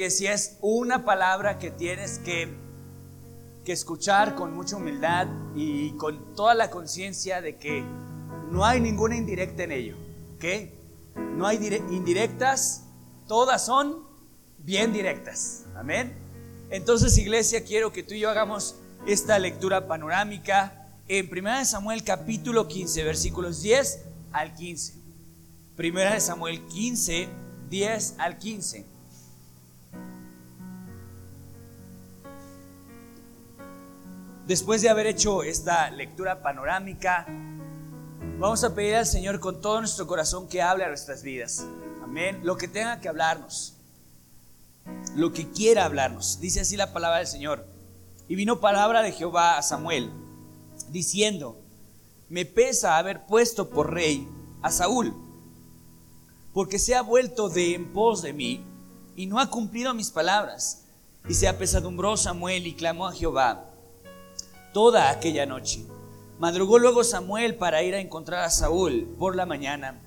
que si es una palabra que tienes que, que escuchar con mucha humildad y con toda la conciencia de que no hay ninguna indirecta en ello, ¿ok? No hay indirectas, todas son bien directas, amén. Entonces, iglesia, quiero que tú y yo hagamos esta lectura panorámica en 1 Samuel capítulo 15, versículos 10 al 15. 1 Samuel 15, 10 al 15. Después de haber hecho esta lectura panorámica, vamos a pedir al Señor con todo nuestro corazón que hable a nuestras vidas. Amén. Lo que tenga que hablarnos. Lo que quiera hablarnos. Dice así la palabra del Señor. Y vino palabra de Jehová a Samuel, diciendo, me pesa haber puesto por rey a Saúl, porque se ha vuelto de en pos de mí y no ha cumplido mis palabras. Y se apesadumbró Samuel y clamó a Jehová toda aquella noche. Madrugó luego Samuel para ir a encontrar a Saúl por la mañana.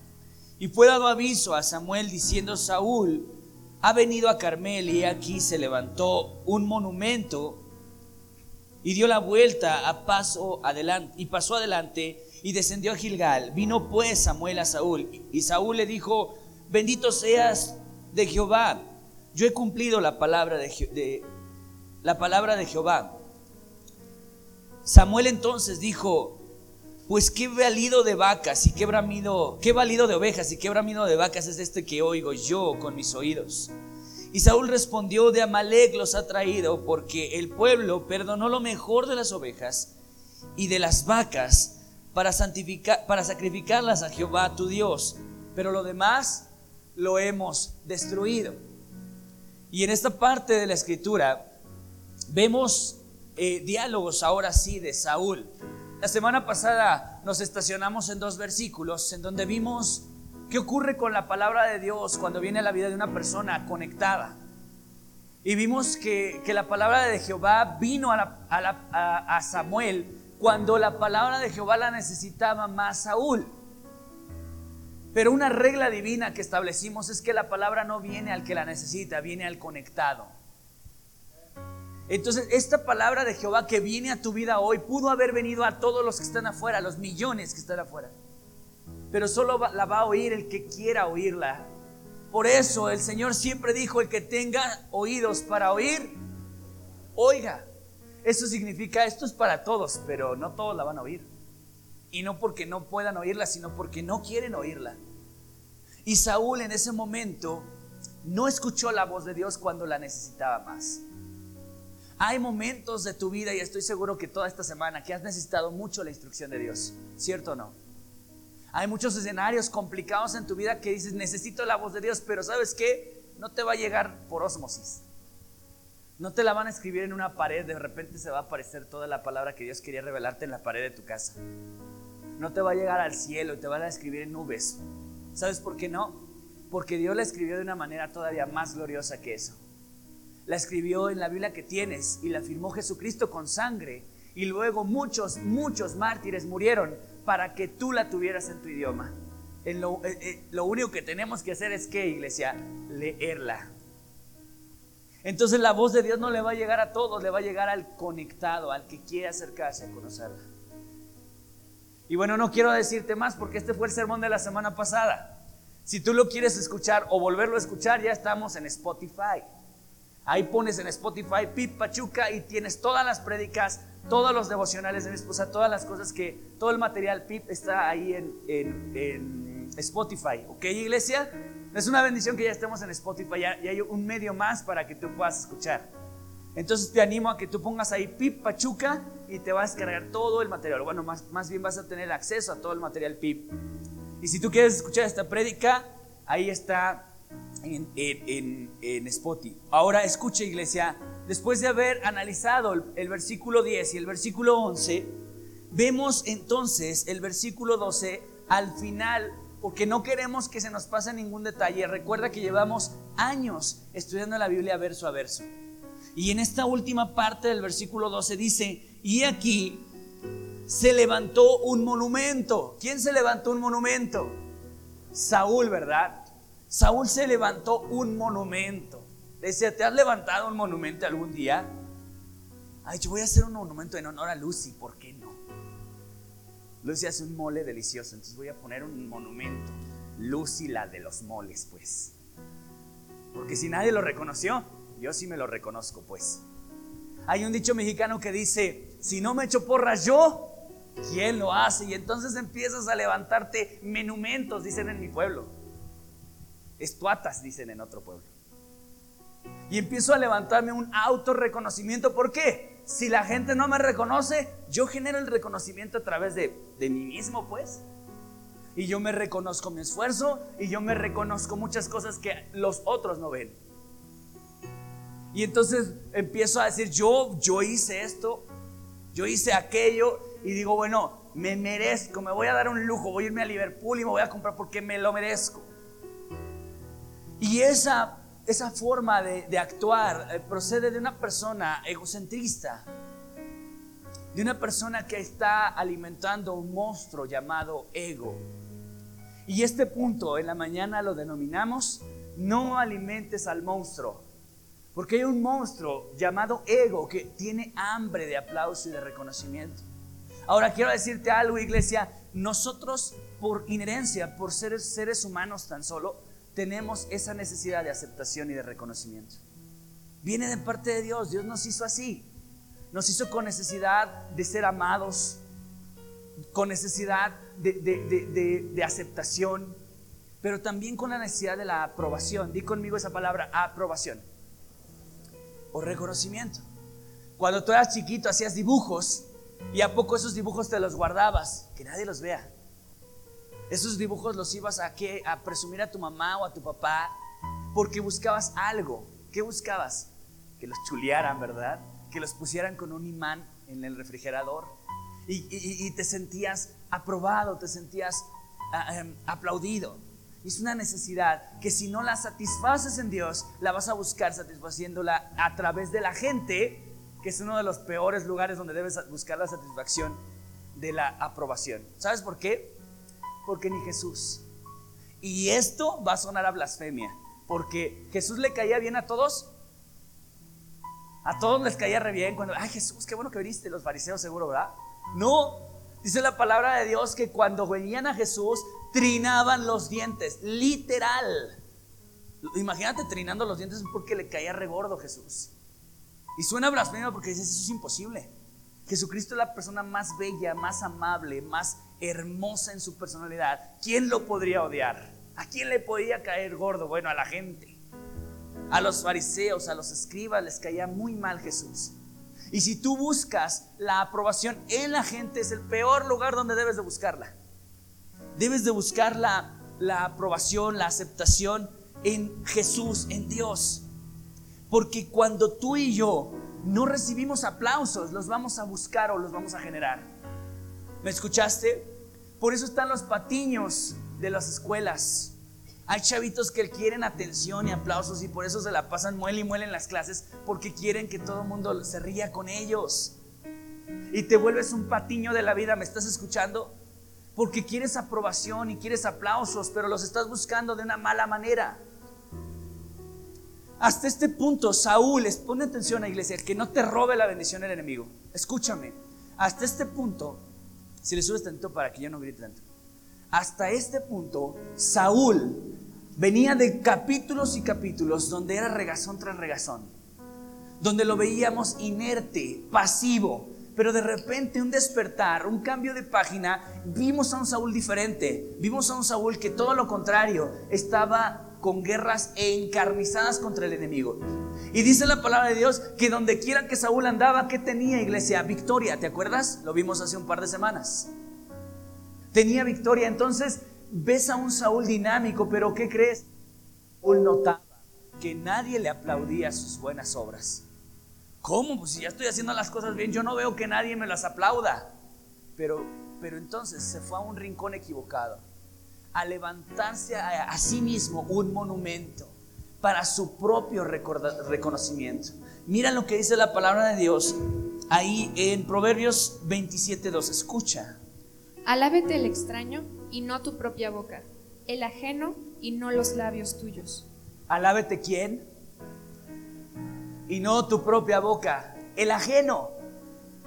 Y fue dado aviso a Samuel diciendo, Saúl ha venido a Carmel y aquí se levantó un monumento y dio la vuelta a paso adelante y pasó adelante y descendió a Gilgal. Vino pues Samuel a Saúl y Saúl le dijo, bendito seas de Jehová. Yo he cumplido la palabra de, la palabra de Jehová. Samuel entonces dijo, pues qué valido de vacas y qué bramido, qué valido de ovejas y qué bramido de vacas es este que oigo yo con mis oídos. Y Saúl respondió, de Amalek los ha traído porque el pueblo perdonó lo mejor de las ovejas y de las vacas para, santificar, para sacrificarlas a Jehová tu Dios, pero lo demás lo hemos destruido. Y en esta parte de la escritura vemos eh, diálogos ahora sí de Saúl. La semana pasada nos estacionamos en dos versículos en donde vimos qué ocurre con la palabra de Dios cuando viene a la vida de una persona conectada. Y vimos que, la palabra de Jehová vino a, a Samuel cuando la palabra de Jehová la necesitaba más Saúl. Pero una regla divina que establecimos es que la palabra no viene al que la necesita, viene al conectado. Entonces, esta palabra de Jehová que viene a tu vida hoy pudo haber venido a todos los que están afuera, a los millones que están afuera. Pero solo la va a oír el que quiera oírla. Por eso el Señor siempre dijo, el que tenga oídos para oír, oiga. Eso significa, esto es para todos, pero no todos la van a oír. Y no porque no puedan oírla, sino porque no quieren oírla. Y Saúl en ese momento no escuchó la voz de Dios cuando la necesitaba más. Hay momentos de tu vida y estoy seguro que toda esta semana que has necesitado mucho la instrucción de Dios, ¿cierto o no? Hay muchos escenarios complicados en tu vida que dices, necesito la voz de Dios, pero ¿sabes qué? No te va a llegar por osmosis. No te la van a escribir en una pared, de repente se va a aparecer toda la palabra que Dios quería revelarte en la pared de tu casa. No te va a llegar al cielo te van a escribir en nubes. ¿Sabes por qué no? Porque Dios la escribió de una manera todavía más gloriosa que eso la escribió en la Biblia que tienes y la firmó Jesucristo con sangre. Y luego muchos, muchos mártires murieron para que tú la tuvieras en tu idioma. Lo, eh, eh, lo único que tenemos que hacer es que, iglesia, leerla. Entonces la voz de Dios no le va a llegar a todos, le va a llegar al conectado, al que quiere acercarse a conocerla. Y bueno, no quiero decirte más porque este fue el sermón de la semana pasada. Si tú lo quieres escuchar o volverlo a escuchar, ya estamos en Spotify. Ahí pones en Spotify Pip Pachuca y tienes todas las prédicas, todos los devocionales de mi esposa, todas las cosas que, todo el material Pip está ahí en, en, Spotify. ¿Ok, iglesia? Es una bendición que ya estemos en Spotify y hay un medio más para que tú puedas escuchar. Entonces te animo a que tú pongas ahí Pip Pachuca y te vas a descargar todo el material. Bueno, más, más bien vas a tener acceso a todo el material Pip. Y si tú quieres escuchar esta prédica, ahí está en, Spotify. Ahora escucha iglesia, después de haber analizado el, versículo 10 y el versículo 11, vemos entonces el versículo 12 al final porque no queremos que se nos pase ningún detalle. Recuerda que llevamos años estudiando la Biblia verso a verso. Y en esta última parte del versículo 12 dice, y aquí se levantó un monumento. ¿Quién se levantó un monumento? Saúl, ¿verdad? Saúl se levantó un monumento. decía, ¿te has levantado un monumento algún día? Ay, yo voy a hacer un monumento en honor a Lucy, ¿por qué no? Lucy hace un mole delicioso, entonces voy a poner un monumento. Lucy, la de los moles, pues. Porque si nadie lo reconoció, yo sí me lo reconozco, pues. Hay un dicho mexicano que dice, si no me echo porras yo, ¿quién lo hace? Y entonces empiezas a levantarte monumentos, dicen en mi pueblo. Estuatas, dicen en otro pueblo. Y empiezo a levantarme un autorreconocimiento. ¿Por qué? Si la gente no me reconoce, yo genero el reconocimiento a través de, de mí mismo, pues. Y yo me reconozco mi esfuerzo y yo me reconozco muchas cosas que los otros no ven. Y entonces empiezo a decir, yo, yo hice esto, yo hice aquello y digo, bueno, me merezco, me voy a dar un lujo, voy a irme a Liverpool y me voy a comprar porque me lo merezco. Y esa, esa forma de, de actuar eh, procede de una persona egocentrista, de una persona que está alimentando un monstruo llamado ego. Y este punto en la mañana lo denominamos, no alimentes al monstruo, porque hay un monstruo llamado ego que tiene hambre de aplauso y de reconocimiento. Ahora quiero decirte algo, iglesia, nosotros por inherencia, por ser seres humanos tan solo, tenemos esa necesidad de aceptación y de reconocimiento. Viene de parte de Dios, Dios nos hizo así. Nos hizo con necesidad de ser amados, con necesidad de, aceptación, pero también con la necesidad de la aprobación. Di conmigo esa palabra, aprobación o reconocimiento. Cuando tú eras chiquito hacías dibujos y a poco esos dibujos te los guardabas, que nadie los vea. Esos dibujos los ibas a, ¿qué? a presumir a tu mamá o a tu papá porque buscabas algo. ¿Qué buscabas? Que los chulearan, ¿verdad? Que los pusieran con un imán en el refrigerador y, te sentías aprobado, te sentías ah, em, aplaudido. Es una necesidad que si no la satisfaces en Dios, la vas a buscar satisfaciéndola a través de la gente, que es uno de los peores lugares donde debes buscar la satisfacción de la aprobación. ¿Sabes por qué? Porque ni Jesús. Y esto va a sonar a blasfemia, porque Jesús le caía bien a todos. A todos les caía re bien cuando, ay Jesús, qué bueno que viniste, los fariseos seguro, ¿verdad? No, dice la palabra de Dios que cuando venían a Jesús trinaban los dientes, literal. Imagínate trinando los dientes porque le caía regordo Jesús. Y suena blasfemo porque dices, eso es imposible. Jesucristo es la persona más bella, más amable, más hermosa en su personalidad. ¿Quién lo podría odiar? ¿A quién le podía caer gordo? Bueno, a la gente. A los fariseos, a los escribas les caía muy mal Jesús. Y si tú buscas la aprobación en la gente, es el peor lugar donde debes de buscarla. Debes de buscar la, la aprobación, la aceptación en Jesús, en Dios. Porque cuando tú y yo no recibimos aplausos, los vamos a buscar o los vamos a generar. ¿Me escuchaste? Por eso están los patiños de las escuelas. Hay chavitos que quieren atención y aplausos y por eso se la pasan muele y muele en las clases porque quieren que todo el mundo se ría con ellos. Y te vuelves un patiño de la vida, ¿me estás escuchando? Porque quieres aprobación y quieres aplausos, pero los estás buscando de una mala manera. Hasta este punto, Saúl, pone atención a iglesia, que no te robe la bendición el enemigo. Escúchame, hasta este punto, si le subes tanto para que yo no grite tanto hasta este punto, Saúl venía de capítulos y capítulos donde era regazón tras regazón, donde lo veíamos inerte, pasivo, pero de repente un despertar, un cambio de página, vimos a un Saúl diferente, vimos a un Saúl que todo lo contrario, estaba con guerras encarnizadas contra el enemigo. Y dice la palabra de Dios que donde quiera que Saúl andaba, ¿qué tenía iglesia? Victoria, ¿te acuerdas? Lo vimos hace un par de semanas tenía victoria. Entonces ves a un Saúl dinámico, pero ¿qué crees? Saúl notaba que nadie le aplaudía sus buenas obras. ¿Cómo? Pues si ya estoy haciendo las cosas bien, yo no veo que nadie me las aplauda. Pero, pero entonces se fue a un rincón equivocado, a levantarse a, a sí mismo un monumento para su propio reconocimiento. Mira lo que dice la palabra de Dios ahí en Proverbios 27.2. Escucha. Alábete el extraño y no tu propia boca, el ajeno y no los labios tuyos. Alábete quién? y no tu propia boca, el ajeno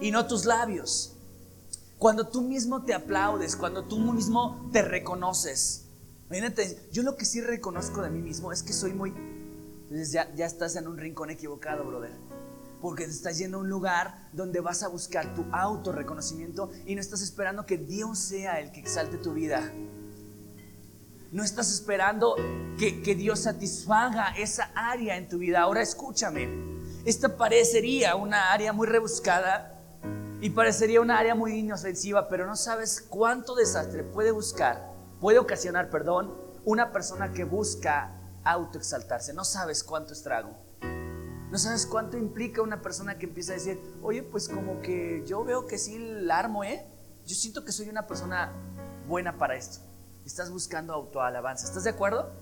y no tus labios. Cuando tú mismo te aplaudes, cuando tú mismo te reconoces. Imagínate, yo lo que sí reconozco de mí mismo es que soy muy... Entonces ya, ya estás en un rincón equivocado, brother. Porque te estás yendo a un lugar donde vas a buscar tu autorreconocimiento y no estás esperando que Dios sea el que exalte tu vida. No estás esperando que, que Dios satisfaga esa área en tu vida. Ahora escúchame, esta parecería una área muy rebuscada y parecería una área muy inofensiva, pero no sabes cuánto desastre puede buscar, puede ocasionar, perdón, una persona que busca autoexaltarse. No sabes cuánto estrago. No sabes cuánto implica una persona que empieza a decir, oye, pues como que yo veo que sí la armo, ¿eh? Yo siento que soy una persona buena para esto. Estás buscando autoalabanza. ¿Estás de acuerdo?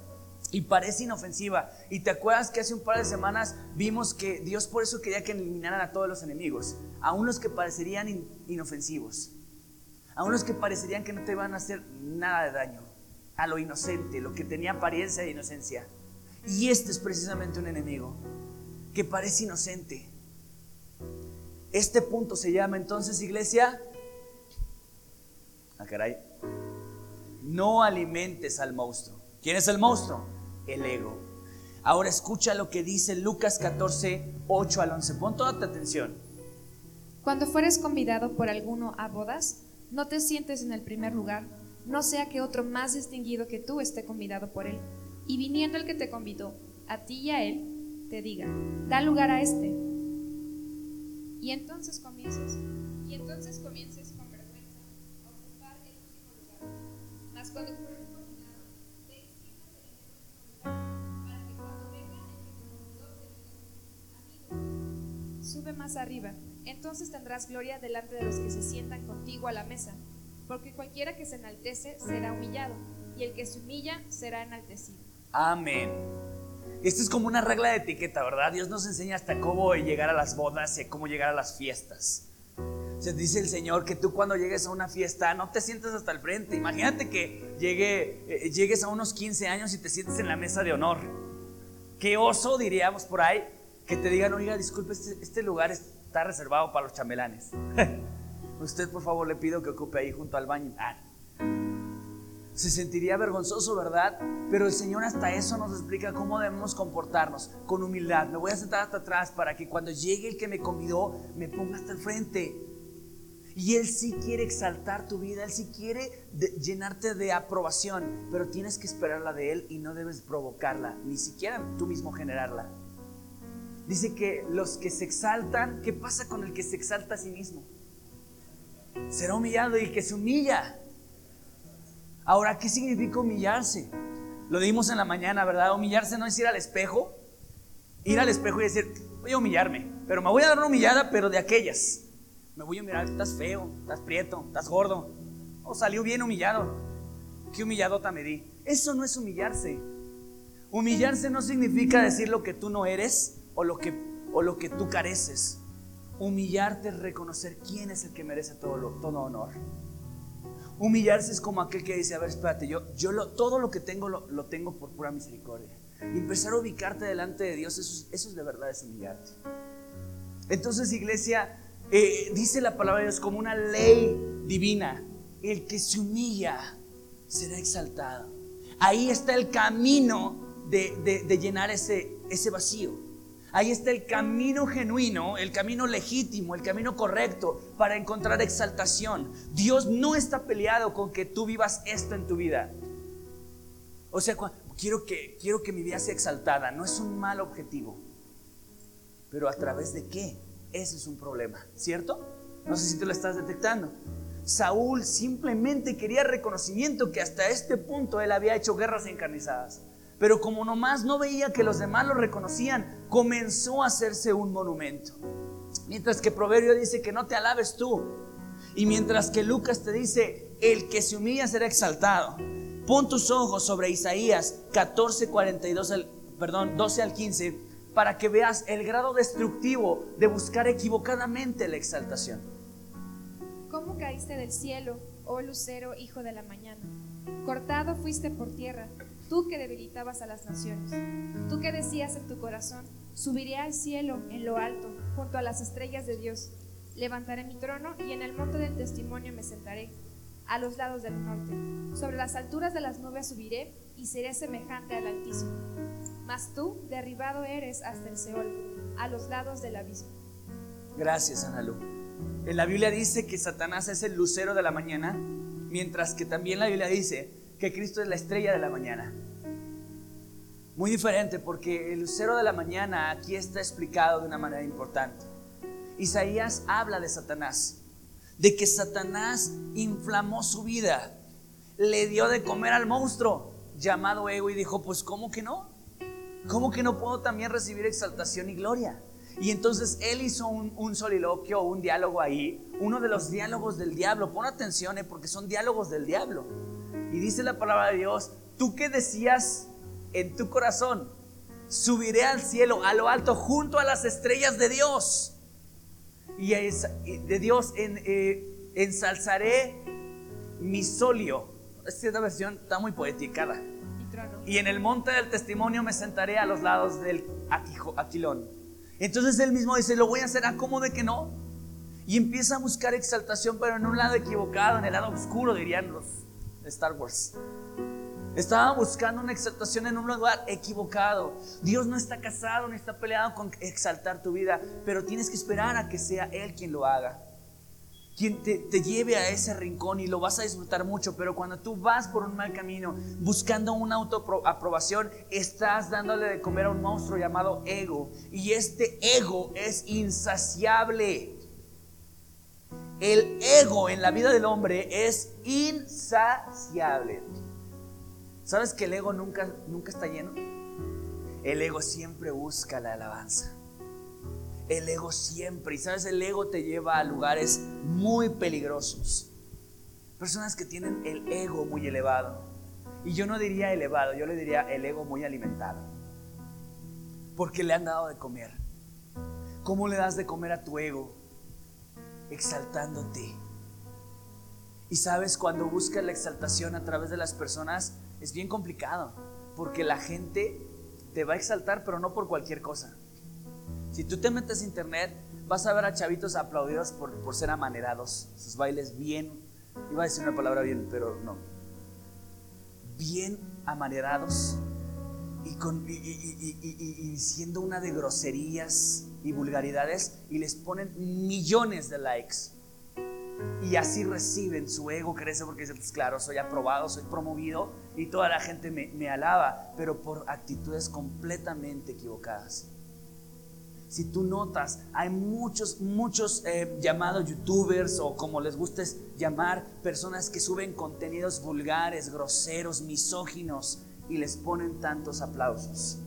Y parece inofensiva. Y te acuerdas que hace un par de semanas vimos que Dios por eso quería que eliminaran a todos los enemigos, aún los que parecerían inofensivos, aún los que parecerían que no te iban a hacer nada de daño, a lo inocente, lo que tenía apariencia de inocencia. Y este es precisamente un enemigo que parece inocente. Este punto se llama entonces, iglesia, ah, caray, no alimentes al monstruo. ¿Quién es el monstruo? El ego. Ahora escucha lo que dice Lucas 14, 8 al 11. Pon toda tu atención. Cuando fueres convidado por alguno a bodas, no te sientes en el primer lugar, no sea que otro más distinguido que tú esté convidado por él. Y viniendo el que te convidó, a ti y a él, te diga, da lugar a este. Y entonces comiences, y entonces comiences con vergüenza a ocupar el último lugar. Mas cuando sube más arriba. Entonces tendrás gloria delante de los que se sientan contigo a la mesa. Porque cualquiera que se enaltece será humillado, y el que se humilla será enaltecido. Amén. Esto es como una regla de etiqueta, ¿verdad? Dios nos enseña hasta cómo llegar a las bodas y cómo llegar a las fiestas. Se dice el Señor que tú cuando llegues a una fiesta no te sientes hasta el frente. Imagínate que llegue, eh, llegues a unos 15 años y te sientes en la mesa de honor. Qué oso, diríamos por ahí, que te digan, oiga, disculpe, este, este lugar está reservado para los chambelanes. Usted, por favor, le pido que ocupe ahí junto al baño. Ah. Se sentiría vergonzoso, ¿verdad? Pero el Señor hasta eso nos explica cómo debemos comportarnos, con humildad. Me voy a sentar hasta atrás para que cuando llegue el que me convidó, me ponga hasta el frente. Y Él sí quiere exaltar tu vida, Él sí quiere llenarte de aprobación, pero tienes que esperarla de Él y no debes provocarla, ni siquiera tú mismo generarla. Dice que los que se exaltan, ¿qué pasa con el que se exalta a sí mismo? Será humillado y que se humilla. Ahora, ¿qué significa humillarse? Lo dimos en la mañana, ¿verdad? Humillarse no es ir al espejo, ir al espejo y decir, voy a humillarme, pero me voy a dar una humillada, pero de aquellas. Me voy a mirar, estás feo, estás prieto, estás gordo. O salió bien humillado. Qué humilladota me di. Eso no es humillarse. Humillarse no significa decir lo que tú no eres o lo que, o lo que tú careces. Humillarte es reconocer quién es el que merece todo, lo- todo honor. Humillarse es como aquel que dice, a ver, espérate, yo, yo lo- todo lo que tengo lo, lo tengo por pura misericordia. Y empezar a ubicarte delante de Dios, eso, es- eso es de verdad, es humillarte. Entonces, iglesia, eh, dice la palabra de Dios como una ley divina. El que se humilla será exaltado. Ahí está el camino de, de- de llenar ese, ese vacío. Ahí está el camino genuino, el camino legítimo, el camino correcto para encontrar exaltación. Dios no está peleado con que tú vivas esto en tu vida. O sea, quiero que, quiero que mi vida sea exaltada. No es un mal objetivo. Pero a través de qué? Ese es un problema, ¿cierto? No sé si tú lo estás detectando. Saúl simplemente quería reconocimiento que hasta este punto él había hecho guerras encarnizadas. Pero como nomás no veía que los demás lo reconocían, comenzó a hacerse un monumento. Mientras que Proverbio dice que no te alabes tú. Y mientras que Lucas te dice, el que se humilla será exaltado. Pon tus ojos sobre Isaías 14, 42 al, perdón, 12 al 15 para que veas el grado destructivo de buscar equivocadamente la exaltación. ¿Cómo caíste del cielo, oh lucero, hijo de la mañana? Cortado fuiste por tierra, tú que debilitabas a las naciones. Tú que decías en tu corazón, Subiré al cielo en lo alto, junto a las estrellas de Dios. Levantaré mi trono y en el monte del testimonio me sentaré, a los lados del norte. Sobre las alturas de las nubes subiré y seré semejante al Altísimo. Mas tú derribado eres hasta el Seol, a los lados del abismo. Gracias, Analu. En la Biblia dice que Satanás es el lucero de la mañana, mientras que también la Biblia dice que Cristo es la estrella de la mañana. Muy diferente porque el lucero de la mañana aquí está explicado de una manera importante. Isaías habla de Satanás, de que Satanás inflamó su vida, le dio de comer al monstruo llamado ego y dijo, pues ¿cómo que no? ¿Cómo que no puedo también recibir exaltación y gloria? Y entonces él hizo un, soliloquio, un diálogo ahí, uno de los diálogos del diablo. Pon atención, eh, porque son diálogos del diablo. Y dice la palabra de Dios, tú que decías en tu corazón, subiré al cielo, a lo alto, junto a las estrellas de Dios. Y de Dios en, eh, ensalzaré mi solio. Esta versión está muy poeticada. Y en el monte del testimonio me sentaré a los lados del aquilón. Entonces él mismo dice, lo voy a hacer, ¿a cómo de que no? Y empieza a buscar exaltación, pero en un lado equivocado, en el lado oscuro, dirían los Star Wars. Estaba buscando una exaltación en un lugar equivocado. Dios no está casado ni está peleado con exaltar tu vida, pero tienes que esperar a que sea Él quien lo haga. Quien te, te, lleve a ese rincón y lo vas a disfrutar mucho, pero cuando tú vas por un mal camino buscando una autoaprobación, estás dándole de comer a un monstruo llamado ego. Y este ego es insaciable. El ego en la vida del hombre es insaciable. ¿Sabes que el ego nunca, nunca está lleno? El ego siempre busca la alabanza. El ego siempre. Y sabes, el ego te lleva a lugares muy peligrosos. Personas que tienen el ego muy elevado. Y yo no diría elevado, yo le diría el ego muy alimentado. Porque le han dado de comer. ¿Cómo le das de comer a tu ego? Exaltándote. Y sabes, cuando buscas la exaltación a través de las personas, es bien complicado, porque la gente te va a exaltar, pero no por cualquier cosa. Si tú te metes a internet, vas a ver a chavitos aplaudidos por, por ser amanerados, sus bailes bien, iba a decir una palabra bien, pero no, bien amanerados y, con, y, diciendo una de groserías y vulgaridades y les ponen millones de likes. Y así reciben, su ego crece porque dicen, pues claro, soy aprobado, soy promovido y toda la gente me, alaba, pero por actitudes completamente equivocadas. Si tú notas, hay muchos, muchos eh, llamados youtubers o como les gustes llamar, personas que suben contenidos vulgares, groseros, misóginos y les ponen tantos aplausos.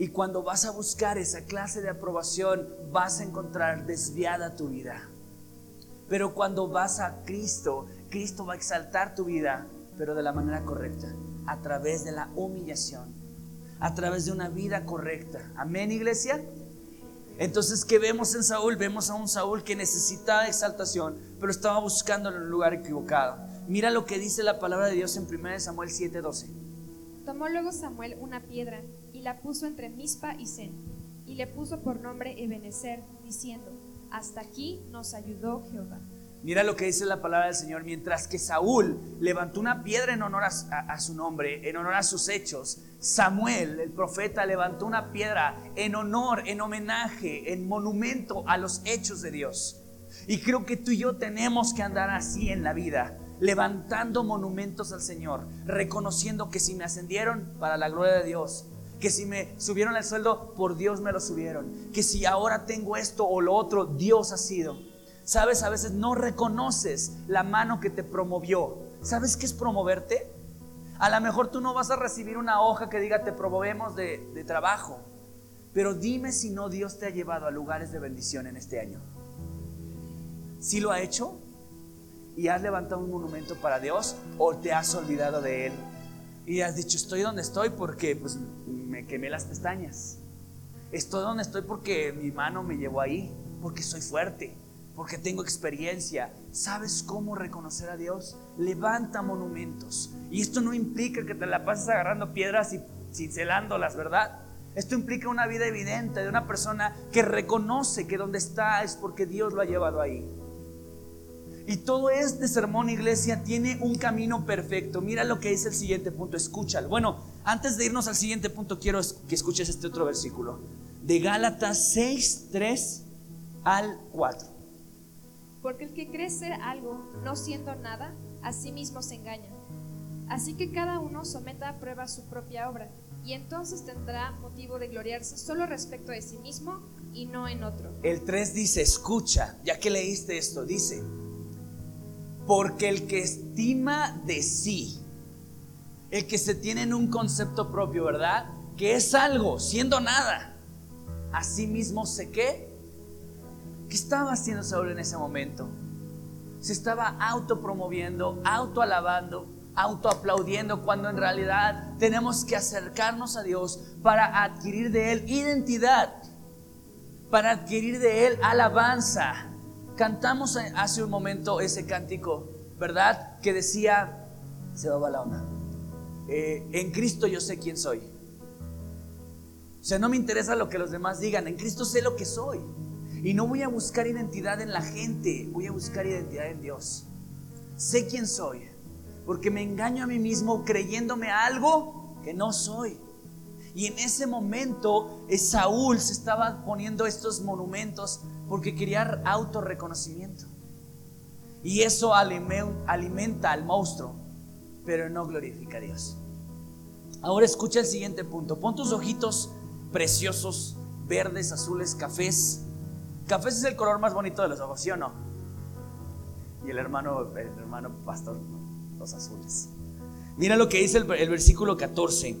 Y cuando vas a buscar esa clase de aprobación, vas a encontrar desviada tu vida. Pero cuando vas a Cristo, Cristo va a exaltar tu vida, pero de la manera correcta, a través de la humillación, a través de una vida correcta. Amén, iglesia. Entonces, ¿qué vemos en Saúl? Vemos a un Saúl que necesitaba exaltación, pero estaba buscando en el lugar equivocado. Mira lo que dice la palabra de Dios en 1 Samuel 7:12. Tomó luego Samuel una piedra y la puso entre Mispa y Zen, y le puso por nombre Ebenezer, diciendo: hasta aquí nos ayudó Jehová. Mira lo que dice la palabra del Señor. Mientras que Saúl levantó una piedra en honor a, su nombre, en honor a sus hechos, Samuel, el profeta, levantó una piedra en honor, en homenaje, en monumento a los hechos de Dios. Y creo que tú y yo tenemos que andar así en la vida, levantando monumentos al Señor, reconociendo que si me ascendieron para la gloria de Dios, que si me subieron el sueldo, por Dios me lo subieron, que si ahora tengo esto o lo otro, Dios ha sido. Sabes, a veces no reconoces la mano que te promovió. ¿Sabes qué es promoverte? A lo mejor tú no vas a recibir una hoja que diga te promovemos de, trabajo, pero dime si no Dios te ha llevado a lugares de bendición en este año. Si lo ha hecho y has levantado un monumento para Dios o te has olvidado de Él y has dicho estoy donde estoy porque pues me quemé las pestañas. Estoy donde estoy porque mi mano me llevó ahí, porque soy fuerte, porque tengo experiencia. ¿Sabes cómo reconocer a Dios? Levanta monumentos. Y esto no implica que te la pases agarrando piedras y cincelándolas, ¿verdad? Esto implica una vida evidente de una persona que reconoce que donde está es porque Dios lo ha llevado ahí. Y todo este sermón, iglesia, tiene un camino perfecto. Mira lo que dice el siguiente punto, escúchalo. Bueno, antes de irnos al siguiente punto, quiero que escuches este otro versículo. De Gálatas 6, 3 al 4. Porque el que cree ser algo, no siendo nada, a sí mismo se engaña. Así que cada uno someta a prueba su propia obra, y entonces tendrá motivo de gloriarse solo respecto de sí mismo y no en otro. El 3 dice, escucha, ya que leíste esto, dice, porque el que estima de sí, el que se tiene en un concepto propio, ¿verdad? Que es algo, siendo nada, a sí mismo se qué. ¿Qué estaba haciendo Saúl en ese momento? Se estaba autopromoviendo, autoalabando, autoaplaudiendo, cuando en realidad tenemos que acercarnos a Dios para adquirir de Él identidad, para adquirir de Él alabanza, Cantamos hace un momento ese cántico, ¿verdad? Que decía, se va la onda, eh, en Cristo yo sé quién soy. O sea, no me interesa lo que los demás digan, en Cristo sé lo que soy. Y no voy a buscar identidad en la gente, voy a buscar identidad en Dios. Sé quién soy, porque me engaño a mí mismo creyéndome algo que no soy. Y en ese momento Saúl se estaba poniendo estos monumentos porque quería autorreconocimiento. Y eso alimenta al monstruo, pero no glorifica a Dios. Ahora escucha el siguiente punto. Pon tus ojitos preciosos, verdes, azules, cafés. Cafés es el color más bonito de los ojos, ¿sí o no? Y el hermano, el hermano pastor, los azules. Mira lo que dice el, versículo 14.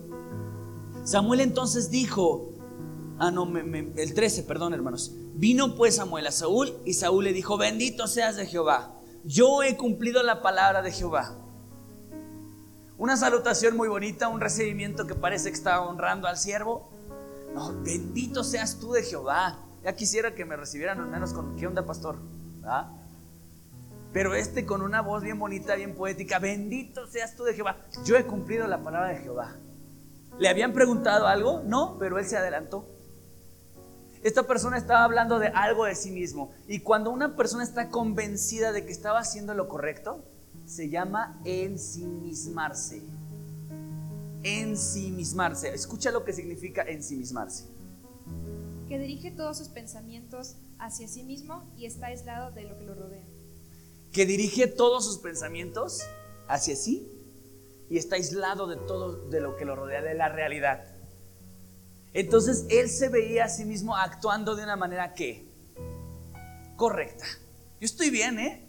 Samuel entonces dijo, Ah, no, el 13, perdón, hermanos. Vino pues Samuel a Saúl y Saúl le dijo, bendito seas de Jehová. Yo he cumplido la palabra de Jehová. Una salutación muy bonita, un recibimiento que parece que estaba honrando al siervo. No, bendito seas tú de Jehová. Ya quisiera que me recibieran al menos con, ¿qué onda, pastor? ¿Ah? Pero este con una voz bien bonita, bien poética, bendito seas tú de Jehová. Yo he cumplido la palabra de Jehová. ¿Le habían preguntado algo? No, pero él se adelantó. Esta persona estaba hablando de algo de sí mismo. Y cuando una persona está convencida de que estaba haciendo lo correcto, se llama ensimismarse. Ensimismarse. Escucha lo que significa ensimismarse. Que dirige todos sus pensamientos hacia sí mismo y está aislado de lo que lo rodea. Que dirige todos sus pensamientos hacia sí y está aislado de todo de lo que lo rodea, de la realidad. Entonces él se veía a sí mismo actuando de una manera que correcta. Yo estoy bien, ¿eh?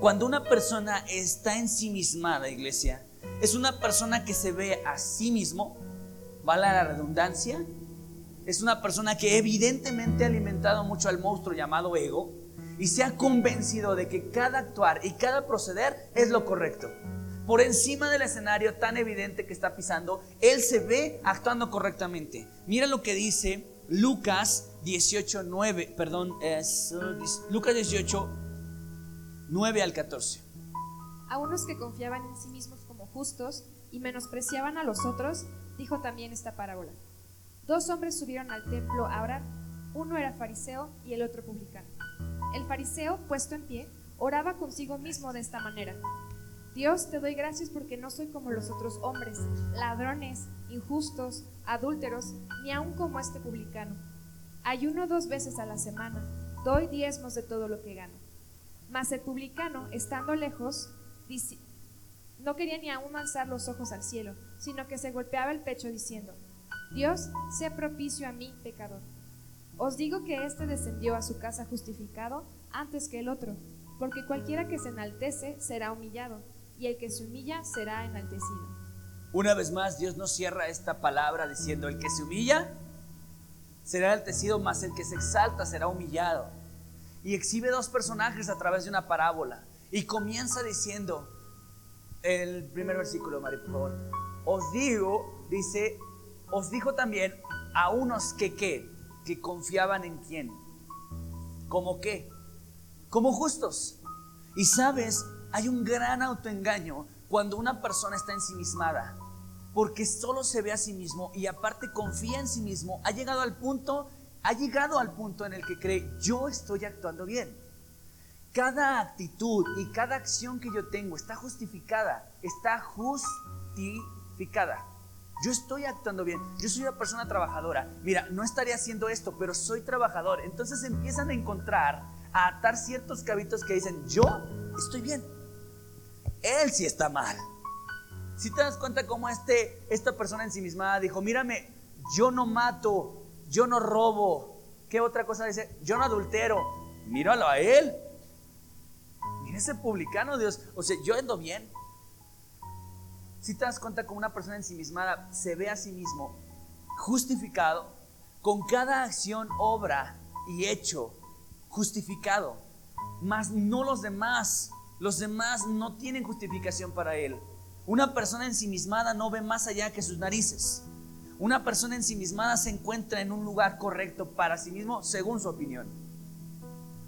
Cuando una persona está ensimismada, iglesia, es una persona que se ve a sí mismo, vale la redundancia, es una persona que evidentemente ha alimentado mucho al monstruo llamado ego y se ha convencido de que cada actuar y cada proceder es lo correcto por encima del escenario tan evidente que está pisando, él se ve actuando correctamente. Mira lo que dice Lucas 18, 9, perdón, es, Lucas 18, 9 al 14. A unos que confiaban en sí mismos como justos y menospreciaban a los otros, dijo también esta parábola. Dos hombres subieron al templo a orar. Uno era fariseo y el otro publicano. El fariseo, puesto en pie, oraba consigo mismo de esta manera. Dios, te doy gracias porque no soy como los otros hombres, ladrones, injustos, adúlteros, ni aun como este publicano. Ayuno dos veces a la semana, doy diezmos de todo lo que gano. Mas el publicano, estando lejos, no quería ni aún alzar los ojos al cielo, sino que se golpeaba el pecho diciendo, Dios, sé propicio a mí, pecador. Os digo que éste descendió a su casa justificado antes que el otro, porque cualquiera que se enaltece será humillado y el que se humilla será enaltecido. Una vez más, Dios nos cierra esta palabra diciendo, el que se humilla será enaltecido, más el que se exalta será humillado. Y exhibe dos personajes a través de una parábola. Y comienza diciendo, el primer versículo, Mari, por favor. Os digo, dice, os dijo también a unos que qué, que confiaban en quién. ¿Como qué? Como justos. Y sabes, hay un gran autoengaño cuando una persona está ensimismada. porque solo se ve a sí mismo y aparte confía en sí mismo, ha llegado al punto, ha llegado al punto en el que cree, yo estoy actuando bien. Cada actitud y cada acción que yo tengo está justificada, está justificada. Yo estoy actuando bien, yo soy una persona trabajadora. Mira, no estaría haciendo esto, pero soy trabajador. Entonces empiezan a encontrar, a atar ciertos cabitos que dicen, yo estoy bien. Él sí está mal. Si te das cuenta cómo este, esta persona en sí misma dijo, mírame, yo no mato, yo no robo. ¿Qué otra cosa dice? Yo no adultero. Míralo a él. Mira ese publicano, Dios. O sea, yo ando bien. Si te das cuenta cómo una persona ensimismada se ve a sí mismo justificado, con cada acción, obra y hecho justificado, mas no los demás. Los demás no tienen justificación para él. Una persona ensimismada no ve más allá que sus narices. Una persona ensimismada se encuentra en un lugar correcto para sí mismo según su opinión.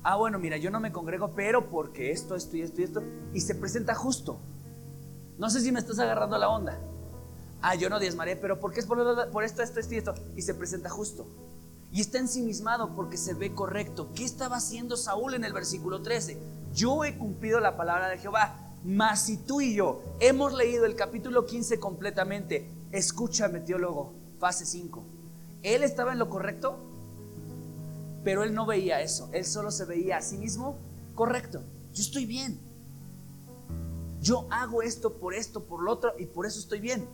Ah, bueno, mira, yo no me congrego, pero porque esto, esto y esto y esto, y se presenta justo. No sé si me estás agarrando la onda. Ah, yo no diezmaré, pero porque es por, esto, esto, esto y esto. Y se presenta justo. Y está ensimismado porque se ve correcto. ¿Qué estaba haciendo Saúl en el versículo 13? Yo he cumplido la palabra de Jehová. Mas si tú y yo hemos leído el capítulo 15 completamente, escúchame, teólogo, fase 5. Él estaba en lo correcto, pero él no veía eso. Él solo se veía a sí mismo correcto. Yo estoy bien. Yo hago esto por esto, por lo otro y por eso estoy bien.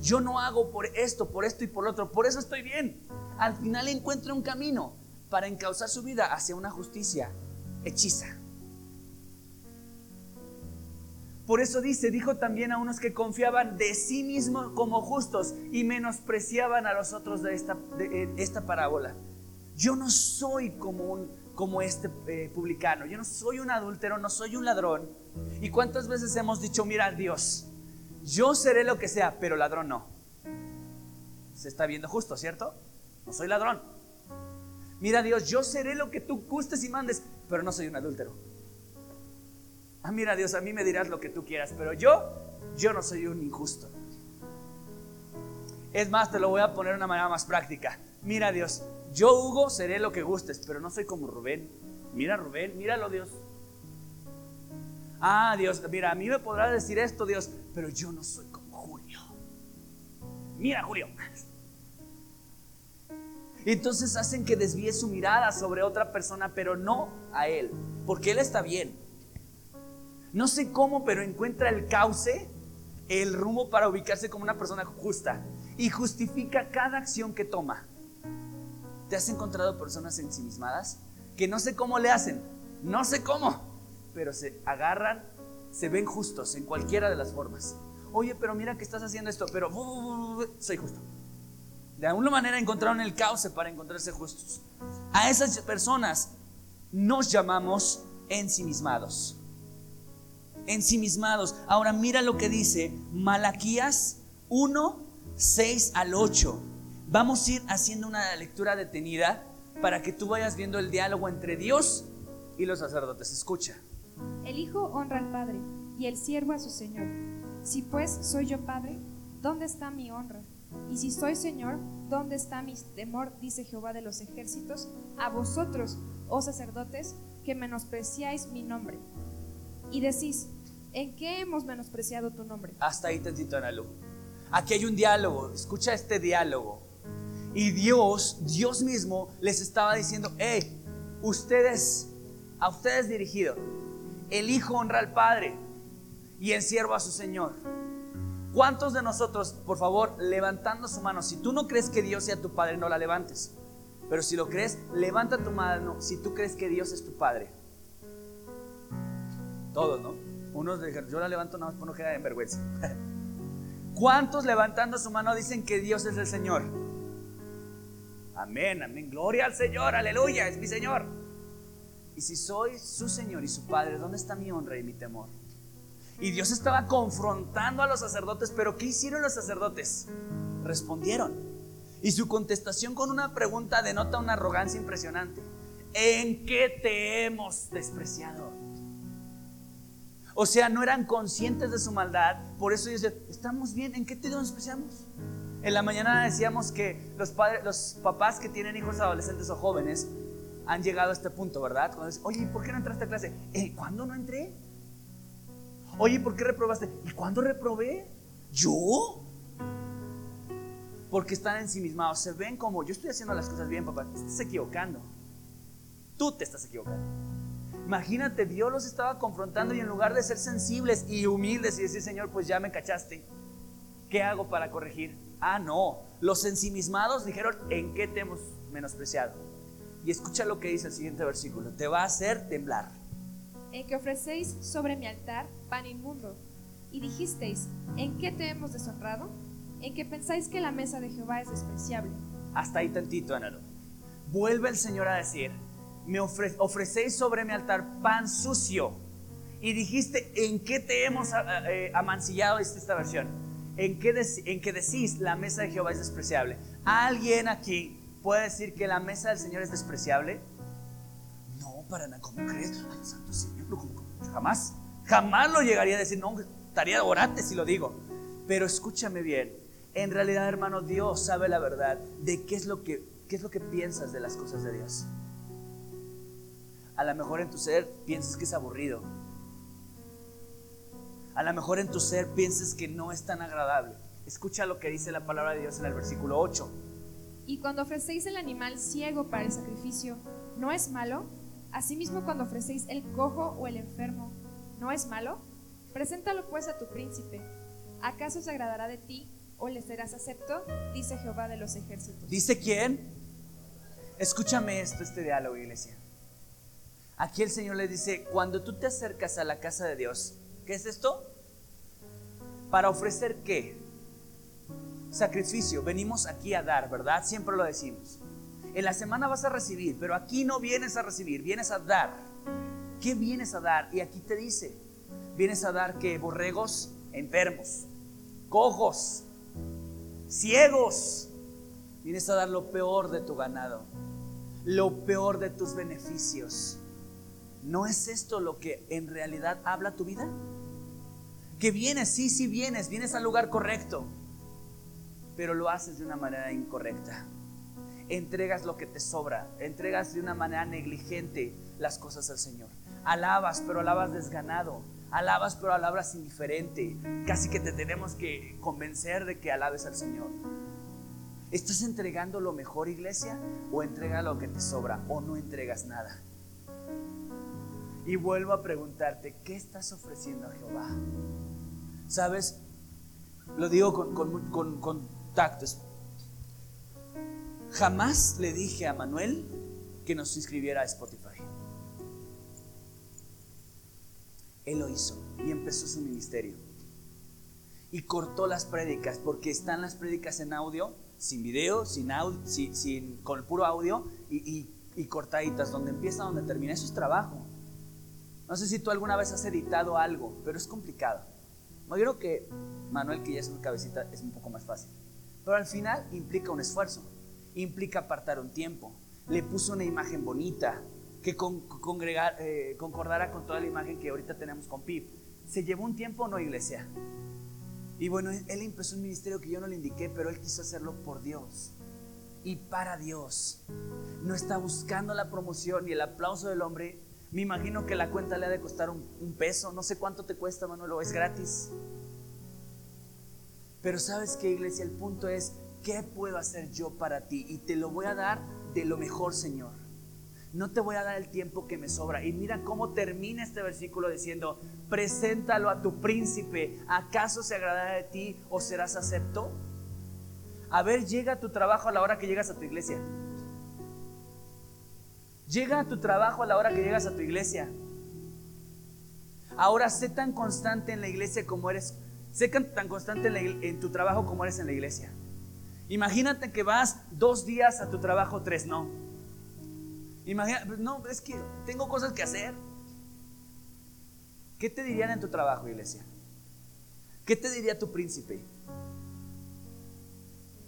Yo no hago por esto, por esto y por lo otro, por eso estoy bien. Al final encuentra un camino para encauzar su vida hacia una justicia hechiza. Por eso dice, dijo también a unos que confiaban de sí mismos como justos y menospreciaban a los otros de esta, de, esta parábola. Yo no soy como, un, como este eh, publicano, yo no soy un adúltero, no soy un ladrón, ¿Y cuántas veces hemos dicho, mira Dios, yo seré lo que sea, pero ladrón no? Se está viendo justo, ¿cierto? No soy ladrón. Mira Dios, yo seré lo que tú gustes y mandes, pero no soy un adúltero. Ah, mira Dios, a mí me dirás lo que tú quieras, pero yo, yo no soy un injusto. Es más, te lo voy a poner de una manera más práctica. Mira Dios, yo Hugo seré lo que gustes, pero no soy como Rubén. Mira Rubén, míralo Dios. Ah, Dios, mira, a mí me podrá decir esto, Dios, pero yo no soy como Julio. Mira, Julio. Entonces hacen que desvíe su mirada sobre otra persona, pero no a él, porque él está bien. No sé cómo, pero encuentra el cauce, el rumbo para ubicarse como una persona justa y justifica cada acción que toma. ¿Te has encontrado personas ensimismadas que no sé cómo le hacen? No sé cómo pero se agarran, se ven justos en cualquiera de las formas. Oye, pero mira que estás haciendo esto, pero soy justo. De alguna manera encontraron el cauce para encontrarse justos. A esas personas nos llamamos ensimismados. Ensimismados. Ahora mira lo que dice Malaquías 1, 6 al 8. Vamos a ir haciendo una lectura detenida para que tú vayas viendo el diálogo entre Dios y los sacerdotes. Escucha. El Hijo honra al Padre y el siervo a su Señor. Si pues soy yo Padre, ¿dónde está mi honra? Y si soy Señor, ¿dónde está mi temor? Dice Jehová de los ejércitos, a vosotros, oh sacerdotes, que menospreciáis mi nombre. Y decís, ¿en qué hemos menospreciado tu nombre? Hasta ahí tantito, Analu. Aquí hay un diálogo, escucha este diálogo. Y Dios, Dios mismo les estaba diciendo, hey, ustedes, a ustedes dirigido, el Hijo honra al Padre y el siervo a su Señor. ¿Cuántos de nosotros, por favor, levantando su mano, si tú no crees que Dios sea tu Padre, no la levantes? Pero si lo crees, levanta tu mano si tú crees que Dios es tu Padre. Todos, ¿no? Unos dijeron, yo la levanto nada más por no quedar en vergüenza. ¿Cuántos levantando su mano dicen que Dios es el Señor? Amén, amén. Gloria al Señor, aleluya, es mi Señor. Y si soy su Señor y su Padre, ¿dónde está mi honra y mi temor? Y Dios estaba confrontando a los sacerdotes, pero ¿qué hicieron los sacerdotes? Respondieron. Y su contestación con una pregunta denota una arrogancia impresionante. ¿En qué te hemos despreciado? O sea, no eran conscientes de su maldad. Por eso ellos decían, estamos bien, ¿en qué te despreciamos? En la mañana decíamos que los, padres, los papás que tienen hijos adolescentes o jóvenes han llegado a este punto, ¿verdad? Cuando dicen, oye, ¿por qué no entraste a clase? ¿Eh, ¿Cuándo no entré? Oye, ¿por qué reprobaste? ¿Y cuándo reprobé? ¿Yo? Porque están ensimismados. Se ven como, yo estoy haciendo las cosas bien, papá. Te estás equivocando. Tú te estás equivocando. Imagínate, Dios los estaba confrontando y en lugar de ser sensibles y humildes y decir, Señor, pues ya me cachaste. ¿Qué hago para corregir? Ah, no. Los ensimismados dijeron, ¿en qué te hemos menospreciado? Y escucha lo que dice el siguiente versículo. Te va a hacer temblar. En que ofrecéis sobre mi altar pan inmundo. Y dijisteis, ¿en qué te hemos deshonrado? En que pensáis que la mesa de Jehová es despreciable. Hasta ahí tantito, Analo. Vuelve el Señor a decir, me ofrecéis sobre mi altar pan sucio. Y dijiste, ¿en qué te hemos eh, amancillado? Esta versión. ¿En qué, ¿En qué decís la mesa de Jehová es despreciable? ¿Alguien aquí puede decir que la mesa del Señor es despreciable? No, para nada. ¿Cómo crees? Ay, santo Señor, jamás, jamás lo llegaría a decir. No, estaría orante si lo digo. Pero escúchame bien. En realidad, hermano, Dios sabe la verdad de qué es lo que, qué es lo que piensas de las cosas de Dios. A lo mejor en tu ser piensas que es aburrido. A lo mejor en tu ser piensas que no es tan agradable. Escucha lo que dice la palabra de Dios en el versículo 8. Y cuando ofrecéis el animal ciego para el sacrificio, ¿no es malo? Asimismo cuando ofrecéis el cojo o el enfermo, ¿no es malo? Preséntalo pues a tu príncipe. ¿Acaso se agradará de ti o le serás acepto? Dice Jehová de los ejércitos. ¿Dice quién? Escúchame esto, este diálogo, iglesia. Aquí el Señor le dice, cuando tú te acercas a la casa de Dios, ¿qué es esto? ¿Para ofrecer qué? Sacrificio. Venimos aquí a dar, ¿verdad? Siempre lo decimos. En la semana vas a recibir, pero aquí no vienes a recibir, vienes a dar. ¿Qué vienes a dar? Y aquí te dice, vienes a dar que borregos enfermos, cojos, ciegos. Vienes a dar lo peor de tu ganado, lo peor de tus beneficios. ¿No es esto lo que en realidad habla tu vida? Que vienes, sí, sí vienes, vienes al lugar correcto, pero lo haces de una manera incorrecta. Entregas lo que te sobra, entregas de una manera negligente las cosas al Señor. Alabas, pero alabas desganado. Alabas, pero alabas indiferente. Casi que te tenemos que convencer de que alabes al Señor. ¿Estás entregando lo mejor, iglesia? ¿O entrega lo que te sobra? ¿O no entregas nada? Y vuelvo a preguntarte, ¿qué estás ofreciendo a Jehová? ¿Sabes? Lo digo con, con, tactos. Jamás le dije a Manuel que nos inscribiera a Spotify. Él lo hizo y empezó su ministerio. Y cortó las prédicas, porque están las prédicas en audio, sin video, sin audio, sin, con el puro audio y, y, y cortaditas, donde empieza, donde termina. Eso es trabajo. No sé si tú alguna vez has editado algo, pero es complicado. No, creo que Manuel, que ya es una cabecita, es un poco más fácil. Pero al final implica un esfuerzo, implica apartar un tiempo. Le puso una imagen bonita que congregar, eh, concordara con toda la imagen que ahorita tenemos con Pip. Se llevó un tiempo, no iglesia. Y bueno, él empezó un ministerio que yo no le indiqué, pero él quiso hacerlo por Dios y para Dios. No está buscando la promoción y el aplauso del hombre, me imagino que la cuenta le ha de costar un, peso. No sé cuánto te cuesta, Manuel, es gratis. Pero sabes qué, iglesia, el punto es, ¿qué puedo hacer yo para ti? Y te lo voy a dar de lo mejor, Señor. No te voy a dar el tiempo que me sobra. Y mira cómo termina este versículo diciendo, preséntalo a tu príncipe. ¿Acaso se agradará de ti o serás acepto? A ver, llega a tu trabajo a la hora que llegas a tu iglesia. Llega a tu trabajo a la hora que llegas a tu iglesia. Ahora sé tan constante en la iglesia como eres, sé tan constante en, tu trabajo como eres en la iglesia. Imagínate que vas dos días a tu trabajo, tres no. Imagínate, pues, no, es que tengo cosas que hacer. ¿Qué te dirían en tu trabajo, iglesia? ¿Qué te diría tu príncipe?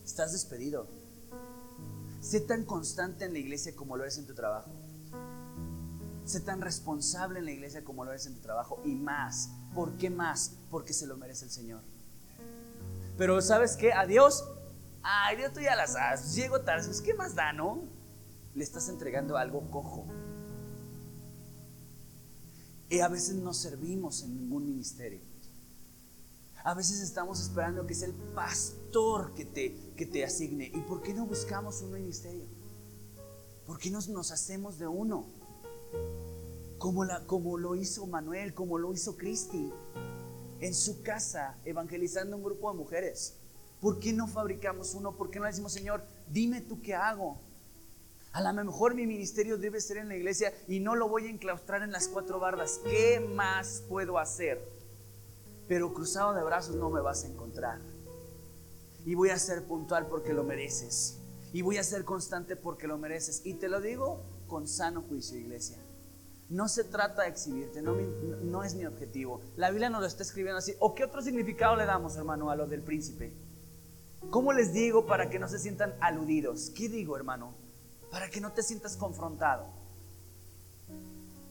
Estás despedido. Sé tan constante en la iglesia como lo eres en tu trabajo. Sé tan responsable en la iglesia como lo eres en tu trabajo y más. ¿Por qué más? Porque se lo merece el Señor. Pero ¿sabes qué? A Dios, ay, Dios tú ya las sabes. Llego tarde, pues, ¿qué más da, no? Le estás entregando algo cojo. Y a veces no servimos en ningún ministerio. A veces estamos esperando que sea el pastor que te, que te asigne. ¿Y por qué no buscamos un ministerio? ¿Por qué no nos hacemos de uno? Como, la, como lo hizo Manuel, como lo hizo Cristi en su casa evangelizando un grupo de mujeres. ¿Por qué no fabricamos uno? ¿Por qué no le decimos, Señor, dime tú qué hago? A lo mejor mi ministerio debe ser en la iglesia y no lo voy a enclaustrar en las cuatro bardas. ¿Qué más puedo hacer? Pero cruzado de brazos no me vas a encontrar. Y voy a ser puntual porque lo mereces. Y voy a ser constante porque lo mereces. Y te lo digo con sano juicio, iglesia. No se trata de exhibirte, no, no, es mi objetivo. La Biblia nos lo está escribiendo así. ¿O qué otro significado le damos, hermano, a lo del príncipe? ¿Cómo les digo para que no se sientan aludidos? ¿Qué digo, hermano? Para que no te sientas confrontado.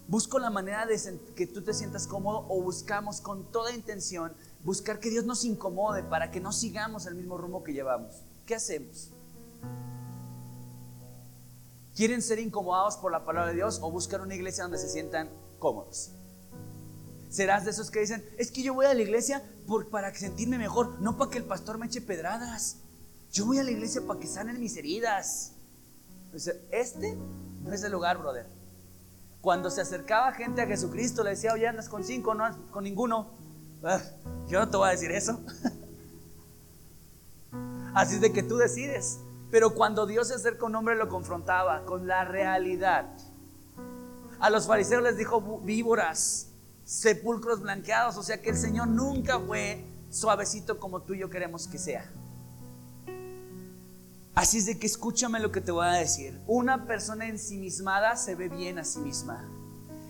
Busco la manera de que tú te sientas cómodo o buscamos con toda intención buscar que Dios nos incomode para que no sigamos el mismo rumbo que llevamos. ¿Qué hacemos? ¿Quieren ser incomodados por la palabra de Dios o buscar una iglesia donde se sientan cómodos? Serás de esos que dicen, es que yo voy a la iglesia por, para sentirme mejor, no para que el pastor me eche pedradas. Yo voy a la iglesia para que sanen mis heridas. Este no es el lugar, brother. Cuando se acercaba gente a Jesucristo, le decía, oye, andas con cinco, no con ninguno. Ah, yo no te voy a decir eso. Así es de que tú decides. Pero cuando Dios se acerca a un hombre lo confrontaba con la realidad. A los fariseos les dijo víboras, sepulcros blanqueados, o sea que el Señor nunca fue suavecito como tú y yo queremos que sea. Así es de que escúchame lo que te voy a decir. Una persona ensimismada se ve bien a sí misma.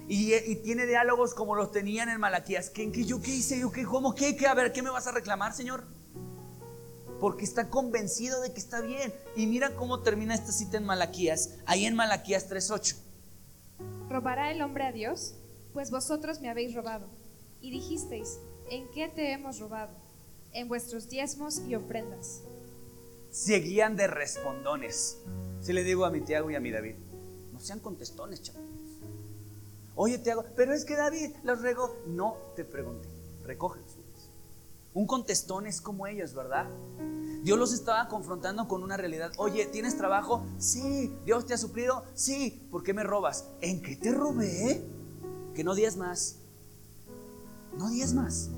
Y, tiene diálogos como los tenían en Malaquías. ¿Qué, qué, yo qué hice? ¿Yo qué? ¿Cómo? ¿Qué? ¿Qué? A ver, ¿qué me vas a reclamar, Señor? porque está convencido de que está bien. Y mira cómo termina esta cita en Malaquías, ahí en Malaquías 3:8. ¿Robará el hombre a Dios? Pues vosotros me habéis robado. Y dijisteis, ¿en qué te hemos robado? En vuestros diezmos y ofrendas. Seguían de respondones. Si le digo a mi Tiago y a mi David, no sean contestones, chavos. Oye, Tiago, pero es que David los regó. No te pregunté, recógelos. Un contestón es como ellos, ¿verdad? Dios los estaba confrontando con una realidad. Oye, ¿tienes trabajo? Sí. ¿Dios te ha suplido? Sí. ¿Por qué me robas? ¿En qué te robé? Que no diez más. No diez más.